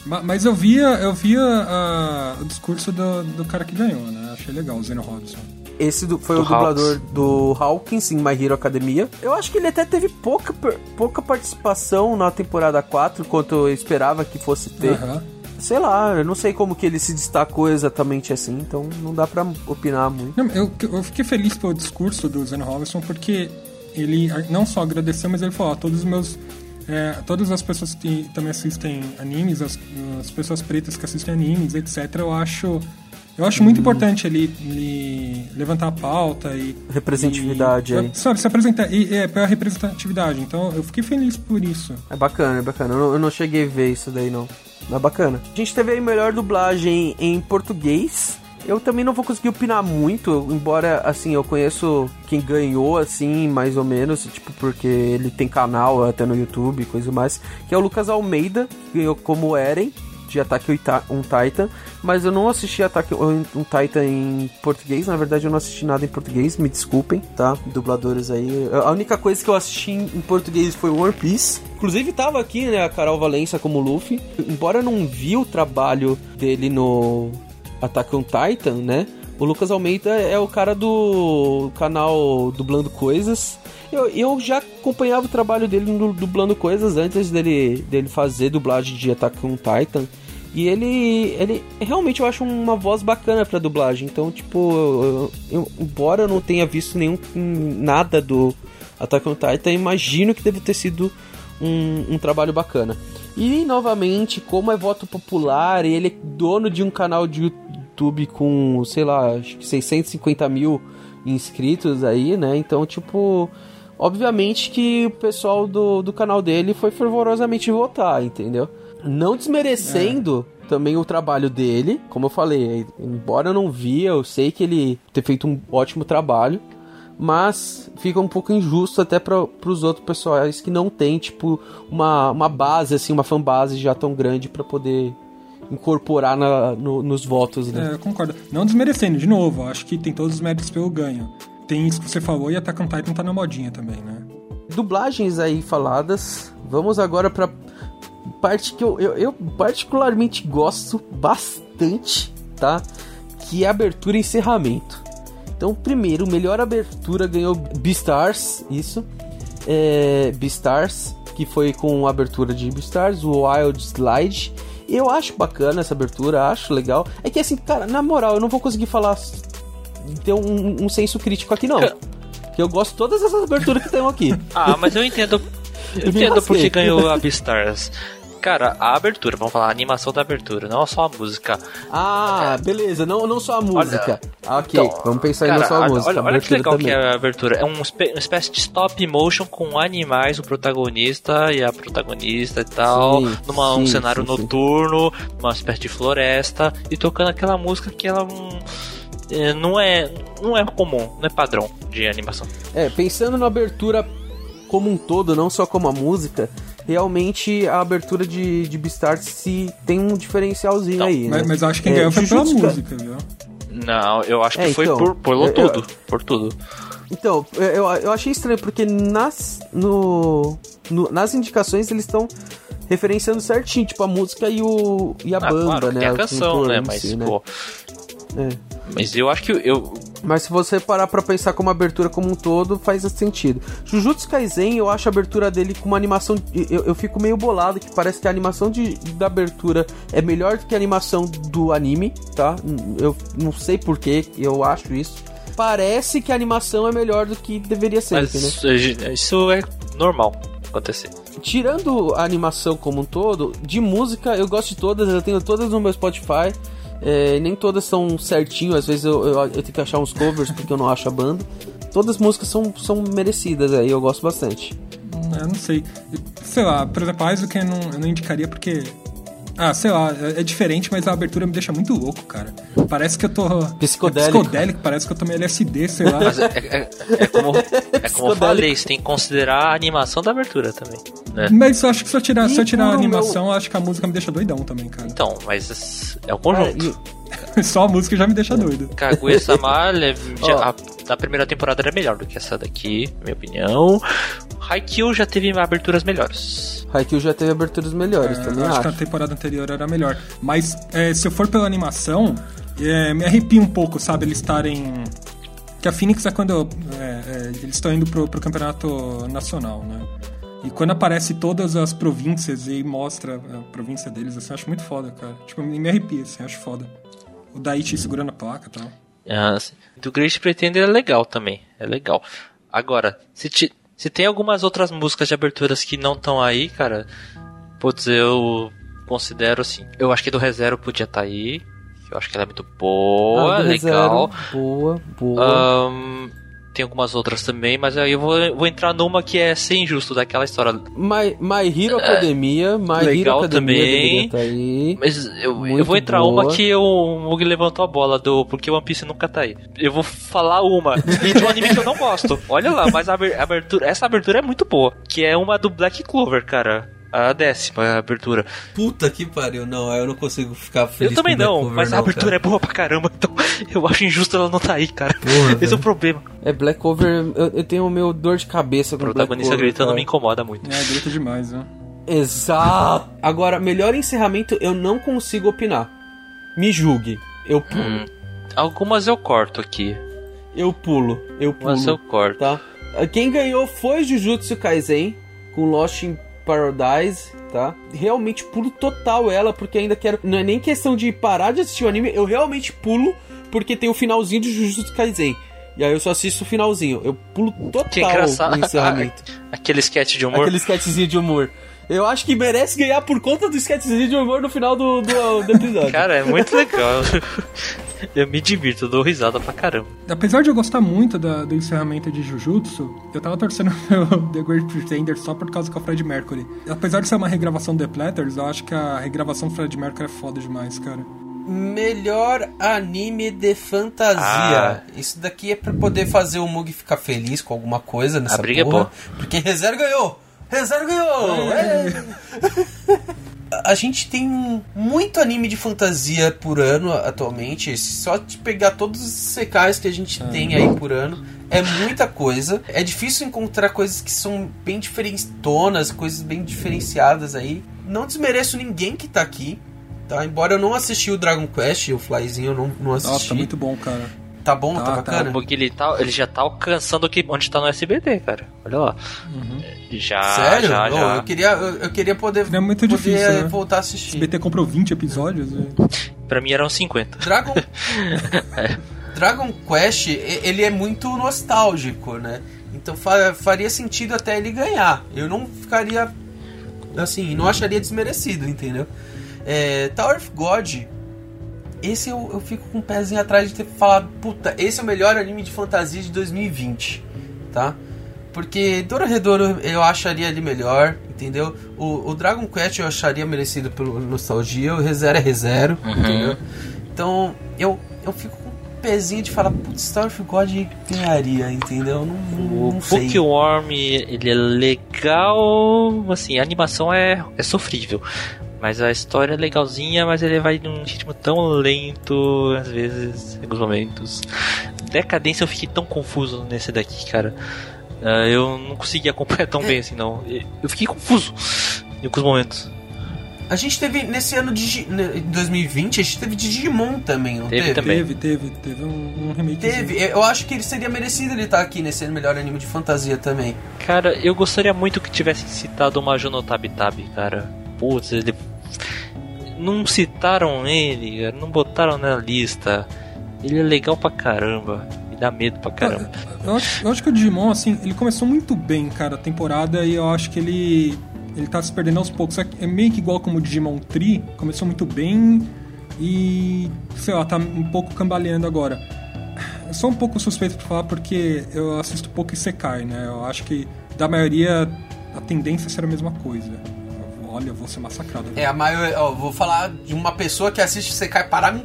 Ma- Mas eu via, eu via ah, o discurso do, do cara que ganhou, né? Achei legal, o Zeno Robson.
Esse do- foi
Do
o dublador do Hawkins em My Hero Academia. Eu acho que ele até teve pouca, pouca participação na temporada 4, quanto eu esperava que fosse ter.
Aham.
Sei lá, eu não sei como que ele se destacou exatamente assim, então não dá pra opinar muito.
Não, eu, eu fiquei feliz pelo discurso do Zeno Robson porque ele não só agradeceu, mas ele falou: ó, todos os meus. é, todas as pessoas que também assistem animes, as, as pessoas pretas que assistem animes, etc., eu acho. Eu acho muito importante ele, ele levantar a pauta e.
Representatividade
e,
aí.
Sabe, se apresentar. E, é, pela representatividade. Então eu fiquei feliz por isso.
É bacana, é bacana. Eu não, eu não cheguei a ver isso daí, não. Mas é bacana. A gente teve aí melhor dublagem em português. Eu também não vou conseguir opinar muito, embora, assim, eu conheço quem ganhou, assim, mais ou menos, tipo, porque ele tem canal até no YouTube e coisa mais, que é o Lucas Almeida, que ganhou como Eren. De Attack on Titan, mas eu não assisti Attack on Titan em português, na verdade eu não assisti nada em português, me desculpem, tá? Dubladores aí. A única coisa que eu assisti em português foi One Piece. Inclusive tava aqui, né, a Carol Valença como Luffy. Embora eu não vi o trabalho dele no Attack on Titan, né? O Lucas Almeida é o cara do canal Dublando Coisas. Eu, eu já acompanhava o trabalho dele no Dublando Coisas antes dele, dele fazer dublagem de Attack on Titan. E ele, ele realmente eu acho uma voz bacana pra dublagem. Então, tipo, eu, eu, embora eu não tenha visto nenhum nada do Attack on Titan, imagino que deve ter sido um, um trabalho bacana. E novamente, como é voto popular e ele é dono de um canal de, YouTube com, sei lá, acho que 650 mil inscritos aí, né? Então, tipo, obviamente que o pessoal do, do canal dele foi fervorosamente votar, entendeu? Não desmerecendo é. também o trabalho dele, como eu falei, embora eu não via, eu sei que ele ter feito um ótimo trabalho, mas fica um pouco injusto até para os outros pessoais que não tem, tipo, uma, uma base, assim, uma fanbase já tão grande para poder incorporar na, no, nos votos, né?
É, eu concordo. Não desmerecendo, de novo, acho que tem todos os méritos pelo ganho. Tem isso que você falou e Attack on Titan tá na modinha também, né?
Dublagens aí faladas. Vamos agora pra parte que eu, eu, eu particularmente gosto bastante, tá? Que é abertura e encerramento. Então, primeiro, melhor abertura ganhou Beastars, isso. É, Beastars, que foi com a abertura de Beastars, o Wild Slide eu acho bacana essa abertura, acho legal. É que assim, cara, na moral, eu não vou conseguir falar. ter um, um senso crítico aqui, não. Que eu gosto de todas essas aberturas que tem aqui.
ah, mas eu entendo. Eu entendo porque ganhou a Beastars. Cara, a abertura, vamos falar, a animação da abertura, não só a música.
Ah, é. beleza, não, não só a música. Olha, ok, então, vamos pensar cara, em não só a, a música.
Olha, olha que legal também. que é a abertura. É um, uma espécie de stop motion com animais, o protagonista e a protagonista e tal, sim, numa sim, um cenário sim, noturno, uma espécie de floresta, e tocando aquela música que ela. Um, é, não é não é comum, não é padrão de animação.
É, pensando na abertura como um todo, não só como a música, realmente a abertura de, de Beastars se tem um diferencialzinho
não,
aí,
mas, né? Mas, acho que quem é, ganhou foi pela música, viu?
Não, eu acho que é, foi então, por, por eu, tudo, eu, por tudo.
Então, eu, eu achei estranho, porque nas, no, no nas indicações eles estão referenciando certinho, tipo, a música e, o, e a ah, banda,
claro,
né?
Tem a canção, né? Mas, si, né? pô... É. Mas eu acho que eu,
mas se você parar pra pensar como abertura como um todo, faz sentido. Jujutsu Kaisen, eu acho a abertura dele com uma animação. Eu, eu fico meio bolado, que parece que a animação de, da abertura é melhor do que a animação do anime, tá? Eu não sei porquê, eu acho isso. Parece que a animação é melhor do que deveria ser,
Mas
entendeu?
Isso é normal acontecer.
Tirando a animação como um todo, de música eu gosto de todas, eu tenho todas no meu Spotify. É, nem todas são certinho, às vezes eu, eu, eu, tenho que achar uns covers porque eu não acho a banda. Todas as músicas são, são merecidas aí, eu gosto bastante.
Eu não sei. Sei lá, por exemplo, que eu não, eu não indicaria porque ah, sei lá, é, é diferente, mas a abertura me deixa muito louco, cara. Parece que eu tô.
Psicodélico.
É psicodélico, parece que eu tomei LSD, sei lá.
Mas é, é, é como, é como eu falei, você tem que considerar a animação da abertura também. Né?
Mas eu acho que se eu tirar, se eu tirar a animação, meu... eu acho que a música me deixa doidão também, cara.
Então, mas é o conjunto.
Só a música já me deixa doido.
Kaguya-sama, oh. a, primeira temporada era melhor do que essa daqui, na minha opinião. Haikyuu já teve aberturas melhores.
Haikyuu já teve aberturas melhores, é, também acho.
Acho que a temporada anterior era melhor. Mas é, se eu for pela animação, é, me arrepia um pouco, sabe? Eles estarem... Que a Phoenix é quando é, é, eles estão indo pro, pro campeonato nacional, né? E quando aparece todas as províncias e mostra a província deles, assim, eu acho muito foda, cara. Tipo, me arrepia, assim, acho foda. O Daichi segurando a placa e tal.
Ah, do Great Pretender é legal também, é legal. Agora, se, te, se tem algumas outras músicas de aberturas que não estão aí, cara, putz, eu considero assim. Eu acho que do ReZero podia estar tá aí. Eu acho que ela é muito boa, ah, legal.
boa, boa.
Um, tem algumas outras também, mas aí eu vou, vou entrar numa que é sem justo daquela história.
My, My Hero é, Academia, My
legal
Hero
também.
Tá aí,
mas eu, eu vou entrar boa. uma que o Mug levantou a bola do porque One Piece nunca tá aí. Eu vou falar uma de um anime que eu não gosto. Olha lá, mas a abertura, essa abertura é muito boa, que é uma do Black Clover, cara. A décima a abertura.
Puta que pariu, não, eu não consigo ficar feliz
eu também não,
Clover,
mas a
não,
abertura
cara.
é boa pra caramba, então eu acho injusto ela não tá aí, cara.
Porra,
Esse é o problema.
É, Black Cover, eu, eu tenho meu dor de cabeça
O
com
protagonista
Black
gritando
cara.
me incomoda muito.
É, grita demais, né?
Exato. Agora, melhor encerramento eu não consigo opinar. Me julgue. Eu pulo.
Hum, algumas eu corto aqui,
Eu pulo. Eu pulo.
mas eu corto.
Tá? Quem ganhou foi Jujutsu Kaisen com Lost in Paradise, tá? Realmente pulo total ela, porque ainda quero. Não é nem questão de parar de assistir o anime, eu realmente pulo porque tem o finalzinho de Jujutsu Kaisen. E aí eu só assisto o finalzinho. Eu pulo total o encerramento.
Aquele sketch de humor.
Aquele sketchzinho de humor. Eu acho que merece ganhar por conta do sketchzinho de humor no final do, do, do episódio.
Cara, é muito legal. eu me divirto, eu dou risada pra caramba.
Apesar de eu gostar muito da- do encerramento de Jujutsu, eu tava torcendo pelo The Great Pretender só por causa que é o Fred Mercury. Apesar de ser uma regravação do The Platters, eu acho que a regravação do Fred Mercury é foda demais, cara.
Melhor anime de fantasia.
Ah.
Isso daqui é pra poder fazer o Mug ficar feliz com alguma coisa nessa
A briga é
porra.
boa.
Porque Rezero ganhou! Rezero ganhou! É. A gente tem muito anime de fantasia por ano atualmente. Só de pegar todos os secais que a gente tem aí por ano. É muita coisa. É difícil encontrar coisas que são bem diferentonas, coisas bem diferenciadas aí. Não desmereço ninguém que tá aqui. Tá? Embora eu não assisti o Dragon Quest, o Flyzinho eu não, não assisti.
Nossa, tá muito bom, cara.
Tá bom? Tá,
Tá, tá.
bacana?
O Bug, ele, tá, ele já tá alcançando o que, onde tá no SBT, cara. Olha lá. Já,
Sério?
já, já.
Eu, queria, eu, eu queria poder,
É muito
poder
difícil,
eh,
né?
voltar a assistir.
BT comprou 20 episódios. e-
Pra mim eram 50.
Dragon... Dragon Quest, ele é muito nostálgico, né? Então fa- faria sentido até ele ganhar. Eu não ficaria... Assim, não acharia desmerecido, entendeu? É, Tower of God... Esse eu, eu fico com um pezinho atrás de ter falado, puta, esse é o melhor anime de fantasia de 2020, tá? Porque Dororedoro eu acharia ele melhor, entendeu? O, o Dragon Quest eu acharia merecido pelo nostalgia, o ReZero é ReZero, entendeu? Então eu, eu fico com um pezinho de falar, putz, Star of God ganharia, entendeu? Não, não,
O
não sei.
Bookworm, ele é legal. Assim, a animação é, é sofrível. Mas a história é legalzinha, mas ele vai num ritmo tão lento, às vezes, em alguns momentos. Decadência eu fiquei tão confuso nesse daqui, cara. Ah, eu não consegui acompanhar tão bem assim, não. Eu fiquei confuso em alguns momentos.
A gente teve, nesse ano de né, em 2020, a gente teve Digimon também, não
Teve
teve?
também.
Teve, teve, teve um, um remake.
Teve, eu acho que ele seria merecido ele estar aqui nesse melhor anime de fantasia também.
Cara, eu gostaria muito que tivessem citado uma Juno Tabi Tabi, cara. Putz, ele. Não citaram ele, não botaram na lista. Ele é legal pra caramba. Me dá medo pra caramba.
Eu acho, eu acho que o Digimon, assim, ele começou muito bem, cara, a temporada, e eu acho que ele. Ele tá se perdendo aos poucos. É é meio que igual como o Digimon Tree, começou muito bem e. sei lá, tá um pouco cambaleando agora. Eu sou um pouco suspeito pra falar porque eu assisto pouco Isekai, né? Eu acho que da maioria a tendência será a mesma coisa. Olha, eu vou ser massacrado.
É, a maior. Ó, vou falar de uma pessoa que assiste Sekai parar.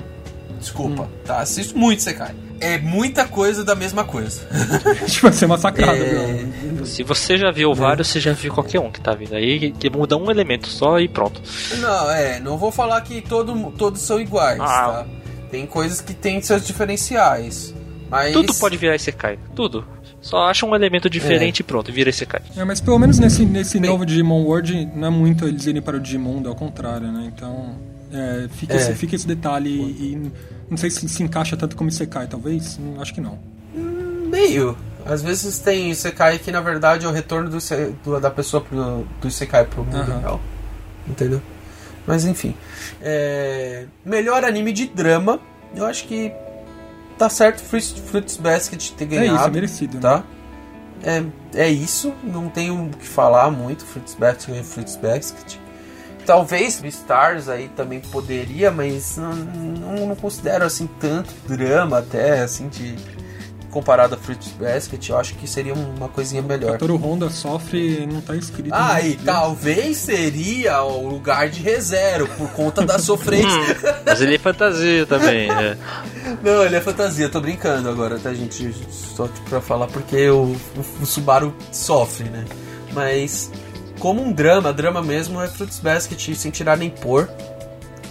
Desculpa,
Hum.
tá? Assisto muito Sekai. É muita coisa da mesma coisa.
A gente vai ser massacrado,
É.
Se você já viu vários, você já viu qualquer um que tá vindo aí, que- que muda um elemento só e pronto.
Não, é, não vou falar que todo, todos são iguais,
Ah.
tá? Tem coisas que têm seus diferenciais. Mas.
Tudo pode virar esse Kai. Tudo. Só acha um elemento diferente e pronto, vira esse Kai.
É, mas pelo menos nesse, nesse
Bem-
novo Digimon World não é muito eles irem para o Digimundo, ao contrário, né? Então, é, fica,
É.
Esse, fica esse detalhe e não sei se se encaixa tanto como Isekai, talvez? Hum, Acho que não.
Meio. Às vezes tem Isekai que na verdade é o retorno do, do- da pessoa pro, do Isekai pro mundo real. Entendeu? Mas enfim. É, melhor anime de drama. Eu acho que tá certo Fruits, Fruits Basket ter
É
ganhado.
isso, é merecido. né?
tá? É, é isso, não tenho o que falar muito. Fruits Basket é Fruits Basket. Talvez Stars aí também poderia, mas não, não, não considero assim tanto drama até assim de comparado a Fruits Basket. Eu acho que seria uma coisinha melhor.
Toro Honda sofre e não tá escrito.
Ah, e talvez seria o lugar de reserva por conta da sofrência.
Mas ele é fantasia também. é.
Não, ele é fantasia, tô brincando agora, tá, gente? Só tipo, pra falar porque o, o, o Subaru sofre, né? Mas como um drama, drama mesmo, é Fruits Basket, sem tirar nem pôr.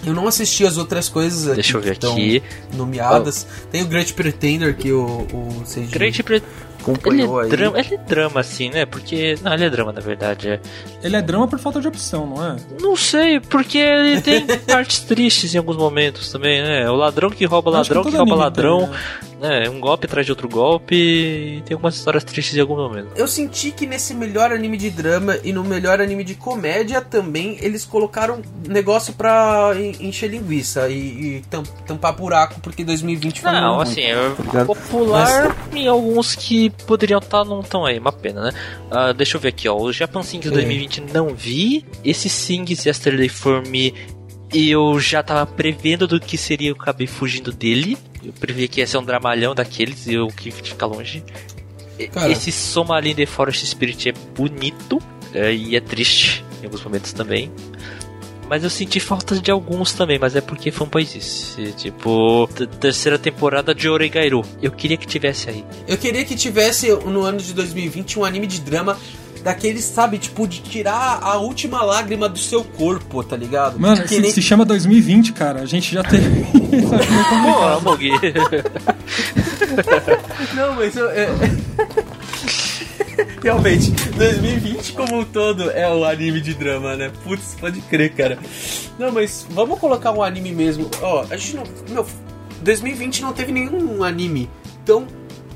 Eu não assisti as outras coisas
Deixa eu ver
que estão
aqui.
nomeadas. Tem o Great Pretender que o, o Seiji
Great Pre- ele
acompanhou
é,
aí.
drama, ele é drama, assim, né? Porque. Não, ele é drama, na verdade. É.
Ele é drama por falta de opção, não é?
Não sei, porque ele tem partes tristes em alguns momentos também, né? O ladrão que rouba ladrão,
que
que, rouba
tem,
ladrão,
né?
né? Um golpe atrás de outro golpe. E tem algumas histórias tristes em algum momento.
Eu senti que nesse melhor anime de drama e no melhor anime de comédia também eles colocaram negócio pra en- encher linguiça e, e tam- tampar buraco, porque 2020 foi
Não, assim, é
tá
popular em alguns que poderiam estar, não estão aí, uma pena, né? Ah, deixa eu ver aqui, ó. O Japan Sings
É.
2020 não vi. Esse Sings Yesterday For Me eu já tava prevendo do que seria, eu acabei fugindo dele. Eu previ que ia ser um dramalhão daqueles e eu quis ficar longe.
Cara.
Esse Somalin The Forest Spirit é bonito é, e é triste em alguns momentos também. Mas eu senti falta de alguns também, mas é porque fanboyzice. Tipo, terceira temporada de Oregairu. Eu queria que tivesse aí.
Eu queria que tivesse no ano de 2020 um anime de drama daqueles, sabe, tipo, de tirar a última lágrima do seu corpo, tá ligado?
Mano,
que
se,
nem...
se chama 2020, cara. A gente já teve.
Pô.
Não, mas eu. é- Realmente, 2020 como um todo é o anime de drama, né? Putz, pode crer, cara. Não, mas vamos colocar um anime mesmo. Ó, a gente não. Meu, 2020 não teve nenhum anime tão,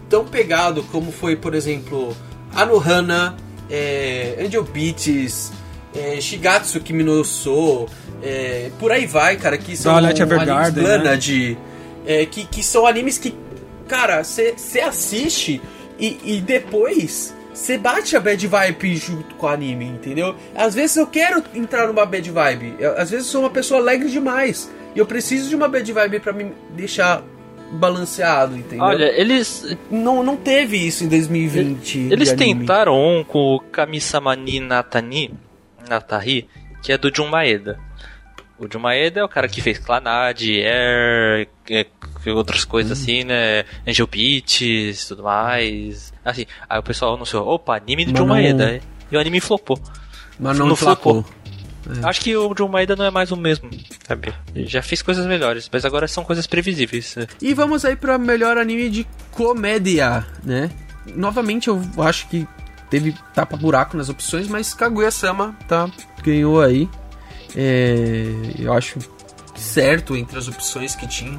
tão pegado como foi, por exemplo, Anohana, é, Angel Beats, é, Shigatsu Kimi no So, é, por aí vai, cara, que são
Violet
animes
Evergarden, né?
Planet, é, que, que são animes que, cara, você assiste e, e depois você bate a bad vibe junto com o anime, entendeu? Às vezes eu quero entrar numa bad vibe, eu- às vezes eu sou uma pessoa alegre demais e eu preciso de uma bad vibe pra me deixar balanceado, entendeu?
Olha, eles.
não, não teve isso em 2020.
Eles tentaram um com o Kamisamani Natani, Natari, que é do Jun Maeda. O Jun Maeda é o cara que fez Clanad, Air, é, que outras coisas
Hum.
assim, né? Angel Beats, tudo mais. Assim, aí o pessoal anunciou, opa, anime do
Mas
Jun
não-
Maeda. E o anime flopou.
Mas não
não
flopou.
Acho que o Jun Maeda não é mais o mesmo, sabe? Já fez coisas melhores, mas agora são coisas previsíveis. né?
E vamos aí pra melhor anime de comédia, né? Novamente eu acho que teve tapa buraco nas opções, mas Kaguya-sama tá ganhou aí. É, eu acho certo entre as opções que tinha.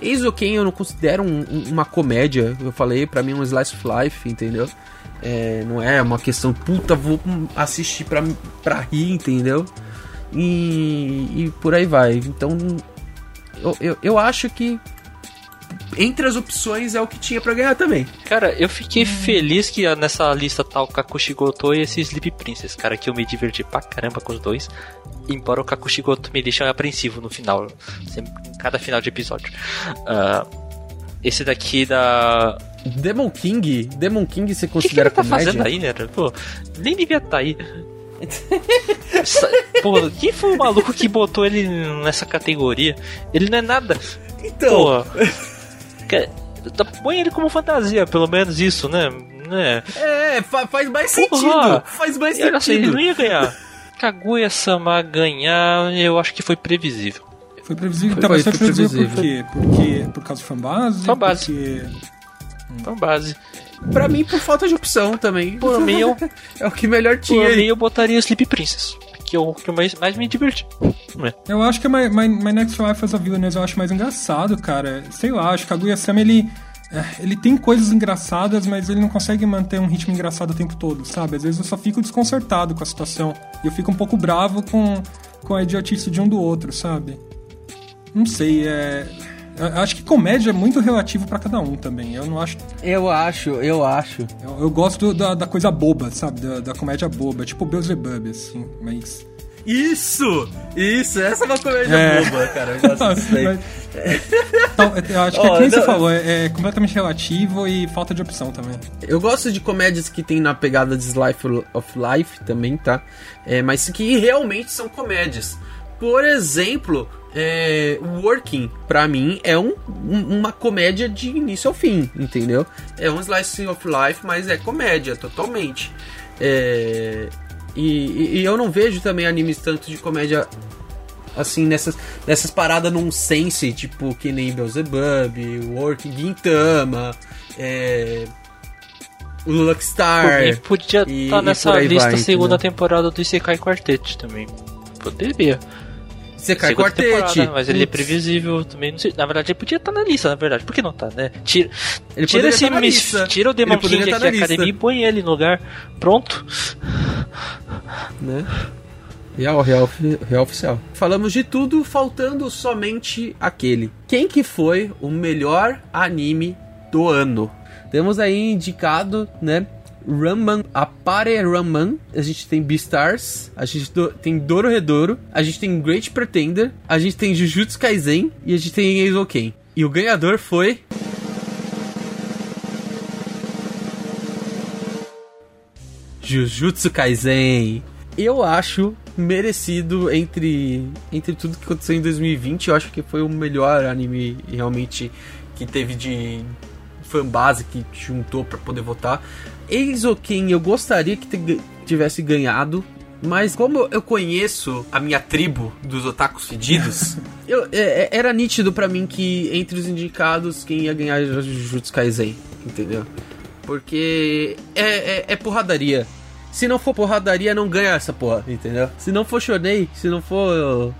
Eizouken eu não considero um- um- uma comédia, eu falei, pra mim é um slice of life, entendeu? É, não é uma questão, puta, vou assistir pra, pra rir, entendeu? E, e por aí vai. Então, eu, eu, eu acho que entre as opções é o que tinha pra ganhar também.
Cara, eu fiquei feliz que nessa lista tá o Kakushigoto e esse Sleep Princess, cara, que eu me diverti pra caramba com os dois. Embora o Kakushigoto me deixe apreensivo no final, sempre, em cada final de episódio. Ah, esse daqui da.
Demon King, Demon King você
O que, que ele
considera
tá
comédia?
fazendo aí, né? Pô, nem devia estar aí. Sa- Pô, quem foi o maluco que botou ele nessa categoria? Ele não é nada.
Então,
Pô, que- tá- põe ele como fantasia, pelo menos isso, né? né?
é, fa- faz mais
Porra!
sentido. Faz mais
olha só, ele
sentido.
não ia ganhar. Kaguya-sama ganhar, eu acho que foi previsível.
Foi previsível,
Foi-
então, mas
foi-
foi previsível por quê? Porque, por causa de fanbase?
Fanbase.
Porque...
Então, base.
Pra mim, por falta de opção também.
Por mim, eu,
É o que melhor
por
tinha.
mim, eu botaria Sleep Princess. Que eu, que eu mais, mais me diverti. É.
Eu acho que my, my, my Next Life as a Villainess eu acho mais engraçado, cara. Sei lá, acho que Kaguya-sama, ele... é, Ele tem coisas engraçadas, mas ele não consegue manter um ritmo engraçado o tempo todo, sabe? Às vezes eu só fico desconcertado com a situação. E eu fico um pouco bravo com, com a idiotice de um do outro, sabe? Não sei, é... eu Acho que comédia é muito relativo pra cada um também. Eu não acho
Eu acho, eu acho.
Eu, eu gosto da, da coisa boba, sabe? Da, da comédia boba, tipo Beelzebub, assim, mas...
Isso! Isso, essa é uma comédia
É.
boba, cara. Eu gosto disso daí.
Então, eu acho que é
Ó,
que você falou, é, é completamente relativo e falta de opção também.
Eu gosto de comédias que tem na pegada de Slice of Life também, tá? É, mas que realmente são comédias. Por exemplo, é, Working, pra mim, é um- um- uma comédia de início ao fim, entendeu? É um Slice of Life, mas é comédia, totalmente. É, E, e, eu não vejo também animes tanto de comédia assim, nessas, nessas paradas num sense, tipo, que nem Beelzebub, Work Gintama, é, o Luckstar.
E podia estar tá nessa lista vai, segunda entendeu? temporada do Isekai Quartet também. Poderia.
Isekai Quartet.
Mas ele é previsível também. Na verdade, ele podia estar na lista, na verdade. Por que não tá, né? Tira, ele tira esse tá mis, Tira o Demon King aqui da academia e põe ele no lugar. Pronto.
Né? Real, real, real oficial. Falamos de tudo, faltando somente aquele. Quem que foi o melhor anime do ano? Temos aí indicado, né? Ramman, Apare Ramman, a gente tem Beastars, a gente do, tem Dororedoro, a gente tem Great Pretender, a gente tem Jujutsu Kaisen e a gente tem Eizouken. E o ganhador foi Jujutsu Kaisen. Eu acho merecido entre, entre tudo que aconteceu em 2020. Eu acho que foi o melhor anime realmente que teve de fanbase que juntou para poder votar. Eizouken eu gostaria que tivesse ganhado, mas como eu conheço a minha tribo dos otakus fedidos, eu, é, é, era nítido para mim que entre os indicados quem ia ganhar era Jujutsu Kaisen, entendeu? Porque é, é, é porradaria. Se não for porradaria, não ganha essa porra, entendeu? Se não for shonei, se não for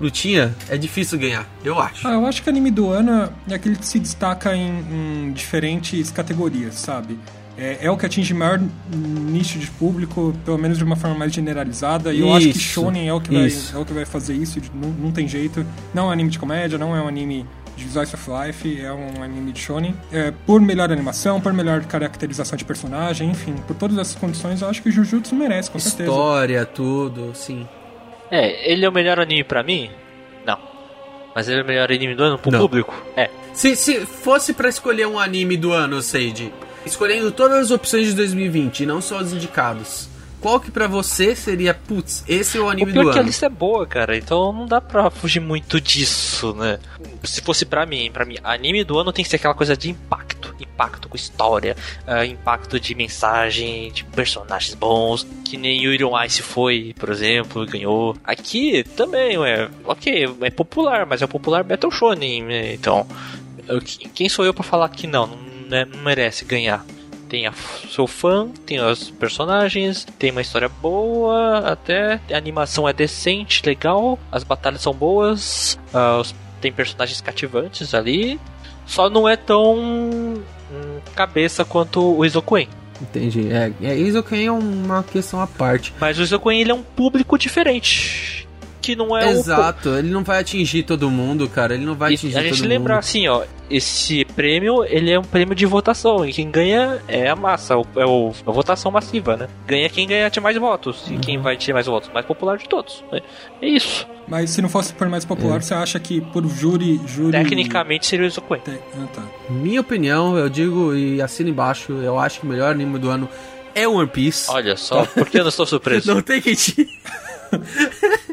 lutinha, é difícil ganhar, eu acho.
Ah, eu acho que o anime do ano é aquele que se destaca em, em diferentes categorias, sabe? É, é, o que atinge maior nicho de público, pelo menos de uma forma mais generalizada. E isso, eu acho que Shonen é o que, vai, é o que vai fazer isso, não, não tem jeito. Não é um anime de comédia, não é um anime de Slice of Life, é um anime de shonen. É, por melhor animação, por melhor caracterização de personagem, enfim, por todas essas condições, eu acho que Jujutsu merece, com
certeza. História, tudo, sim.
É, ele é o melhor anime para mim? Não. Mas ele é o melhor anime do ano pro Não. público? É.
Se, se fosse para escolher um anime do ano, Seiji, escolhendo todas as opções de 2020, não só os indicados, qual que pra você seria, putz, esse é o anime o pior do
é
que
ano? a lista é boa, cara, então não dá pra fugir muito disso, né? Se fosse pra mim, pra mim, anime do ano tem que ser aquela coisa de impacto. Impacto com história, uh, impacto de mensagem, de personagens bons, que nem Yuri on Ice foi, por exemplo, ganhou. Aqui também, é, ok, é popular, mas é popular Battle Shonen, né? então... Eu, quem sou eu para falar que não, né, não merece ganhar? tem a, seu fã, tem os personagens, tem uma história boa, até a animação é decente, legal, as batalhas são boas, uh, os, tem personagens cativantes ali, só não é tão hum, cabeça quanto o Izokuen.
Entendi. É, é Izokuen é uma questão à parte.
Mas o Izokuen ele é um público diferente que não é
Exato, o... ele não vai atingir todo mundo, cara. Ele não vai atingir todo mundo. A gente lembrar
assim, ó, esse prêmio, ele é um prêmio de votação. E quem ganha é a massa, é o, a votação massiva, né? Ganha quem ganha mais votos. E quem uhum. vai ter mais votos? Mais popular de todos. Né? É isso.
Mas se não fosse por mais popular, é. você acha que por júri. júri...
Tecnicamente seria o Izokuen. Te...
Ah, tá. Minha opinião, eu digo e assino embaixo, eu acho que o melhor anime do ano é One Piece.
Olha só, por que eu não estou surpreso?
não tem que te.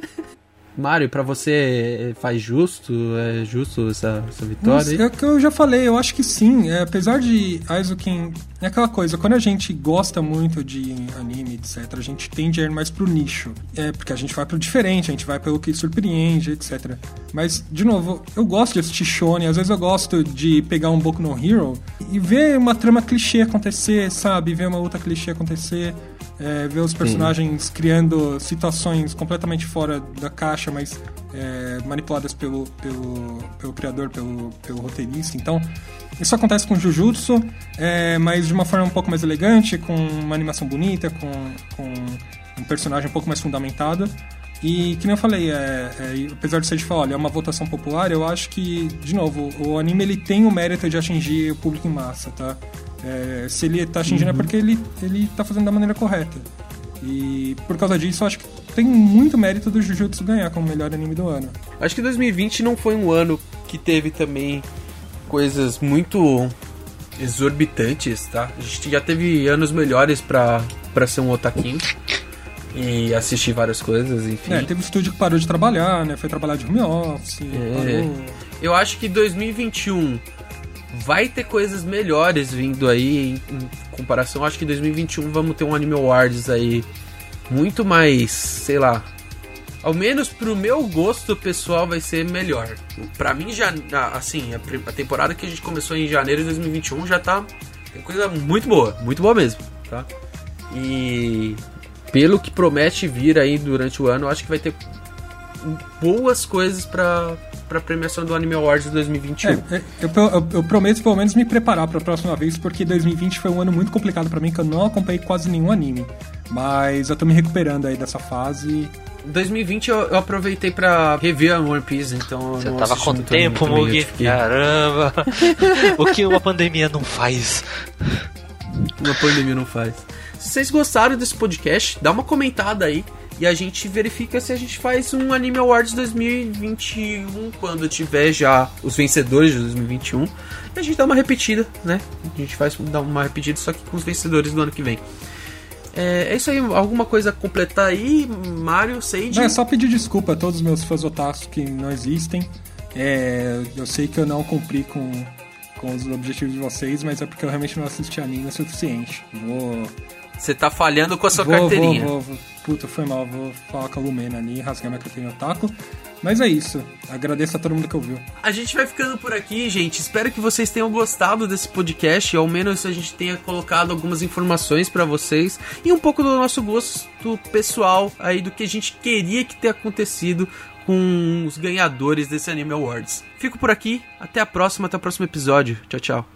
Mario, para você faz justo, é justo essa, essa vitória?
é que eu já falei, eu acho que sim. É, apesar de Aizuken. É aquela coisa, quando a gente gosta muito de anime, etc., a gente tende a ir mais pro nicho. É, porque a gente vai pro diferente, a gente vai pelo que surpreende, etc. Mas, de novo, eu gosto de assistir Shonen, às vezes eu gosto de pegar um Boku no Hero e ver uma trama clichê acontecer, sabe? Ver uma luta clichê acontecer é, ver os personagens Sim. criando situações completamente fora da caixa, mas é, manipuladas pelo, pelo, pelo criador, pelo, pelo roteirista. Então, isso acontece com Jujutsu, é, mas de uma forma um pouco mais elegante, com uma animação bonita, com, com um personagem um pouco mais fundamentado. E, que nem eu falei, é, é, apesar de ser de falar, olha, é uma votação popular, eu acho que, de novo, o anime ele tem o mérito de atingir o público em massa, tá? É, se ele está atingindo é uhum. é porque ele, ele tá fazendo da maneira correta. E por causa disso, eu acho que tem muito mérito do Jujutsu ganhar como melhor anime do ano.
Acho que 2020 não foi um ano que teve também coisas muito exorbitantes, tá? A gente já teve anos melhores para ser um otaquinho e assistir várias coisas, enfim.
É, teve um estúdio que parou de trabalhar, né? Foi trabalhar de home office, é.
Eu acho que 2021 vai ter coisas melhores vindo aí em, em comparação. Acho que em 2021 vamos ter um Anime Awards aí muito mais, sei lá, ao menos pro meu gosto pessoal vai ser melhor. Para mim já assim, a, temporada que a gente começou em janeiro de 2021 já tá tem coisa muito boa, muito boa mesmo, tá? E pelo que promete vir aí durante o ano, acho que vai ter boas coisas para para premiação do Anime Awards de 2021. É,
é, eu, eu, eu, prometo pelo menos me preparar para a próxima vez, porque 2020 foi um ano muito complicado para mim, que eu não acompanhei quase nenhum anime. Mas eu tô me recuperando aí dessa fase
2020 eu, eu aproveitei para rever a One Piece, então.
Você tava com tempo, Mugi? Caramba! o que uma pandemia não faz?
Uma pandemia não faz. Se vocês gostaram desse podcast, dá uma comentada aí e a gente verifica se a gente faz um Anime Awards 2021 quando tiver já os vencedores de 2021. E a gente dá uma repetida, né? A gente faz dá uma repetida só que com os vencedores do ano que vem. É, é, isso aí, alguma coisa a completar aí, Mario, Sage?
Não, é só pedir desculpa a todos os meus fãs otakus que não existem. É, eu sei que eu não cumpri com, com os objetivos de vocês, mas é porque eu realmente não assisti anime o suficiente. Vou
você tá falhando com a sua vou, carteirinha.
Vou, vou, Puta, foi mal. Vou falar com a Lumena ali, rasgar minha carteirinha otaku. Mas é isso. Agradeço a todo mundo que ouviu.
A gente vai ficando por aqui, gente. Espero que vocês tenham gostado desse podcast. Ao menos a gente tenha colocado algumas informações para vocês. E um pouco do nosso gosto pessoal aí do que a gente queria que ter acontecido com os ganhadores desse Anime Awards. Fico por aqui. Até a próxima. Até o próximo episódio. Tchau, tchau.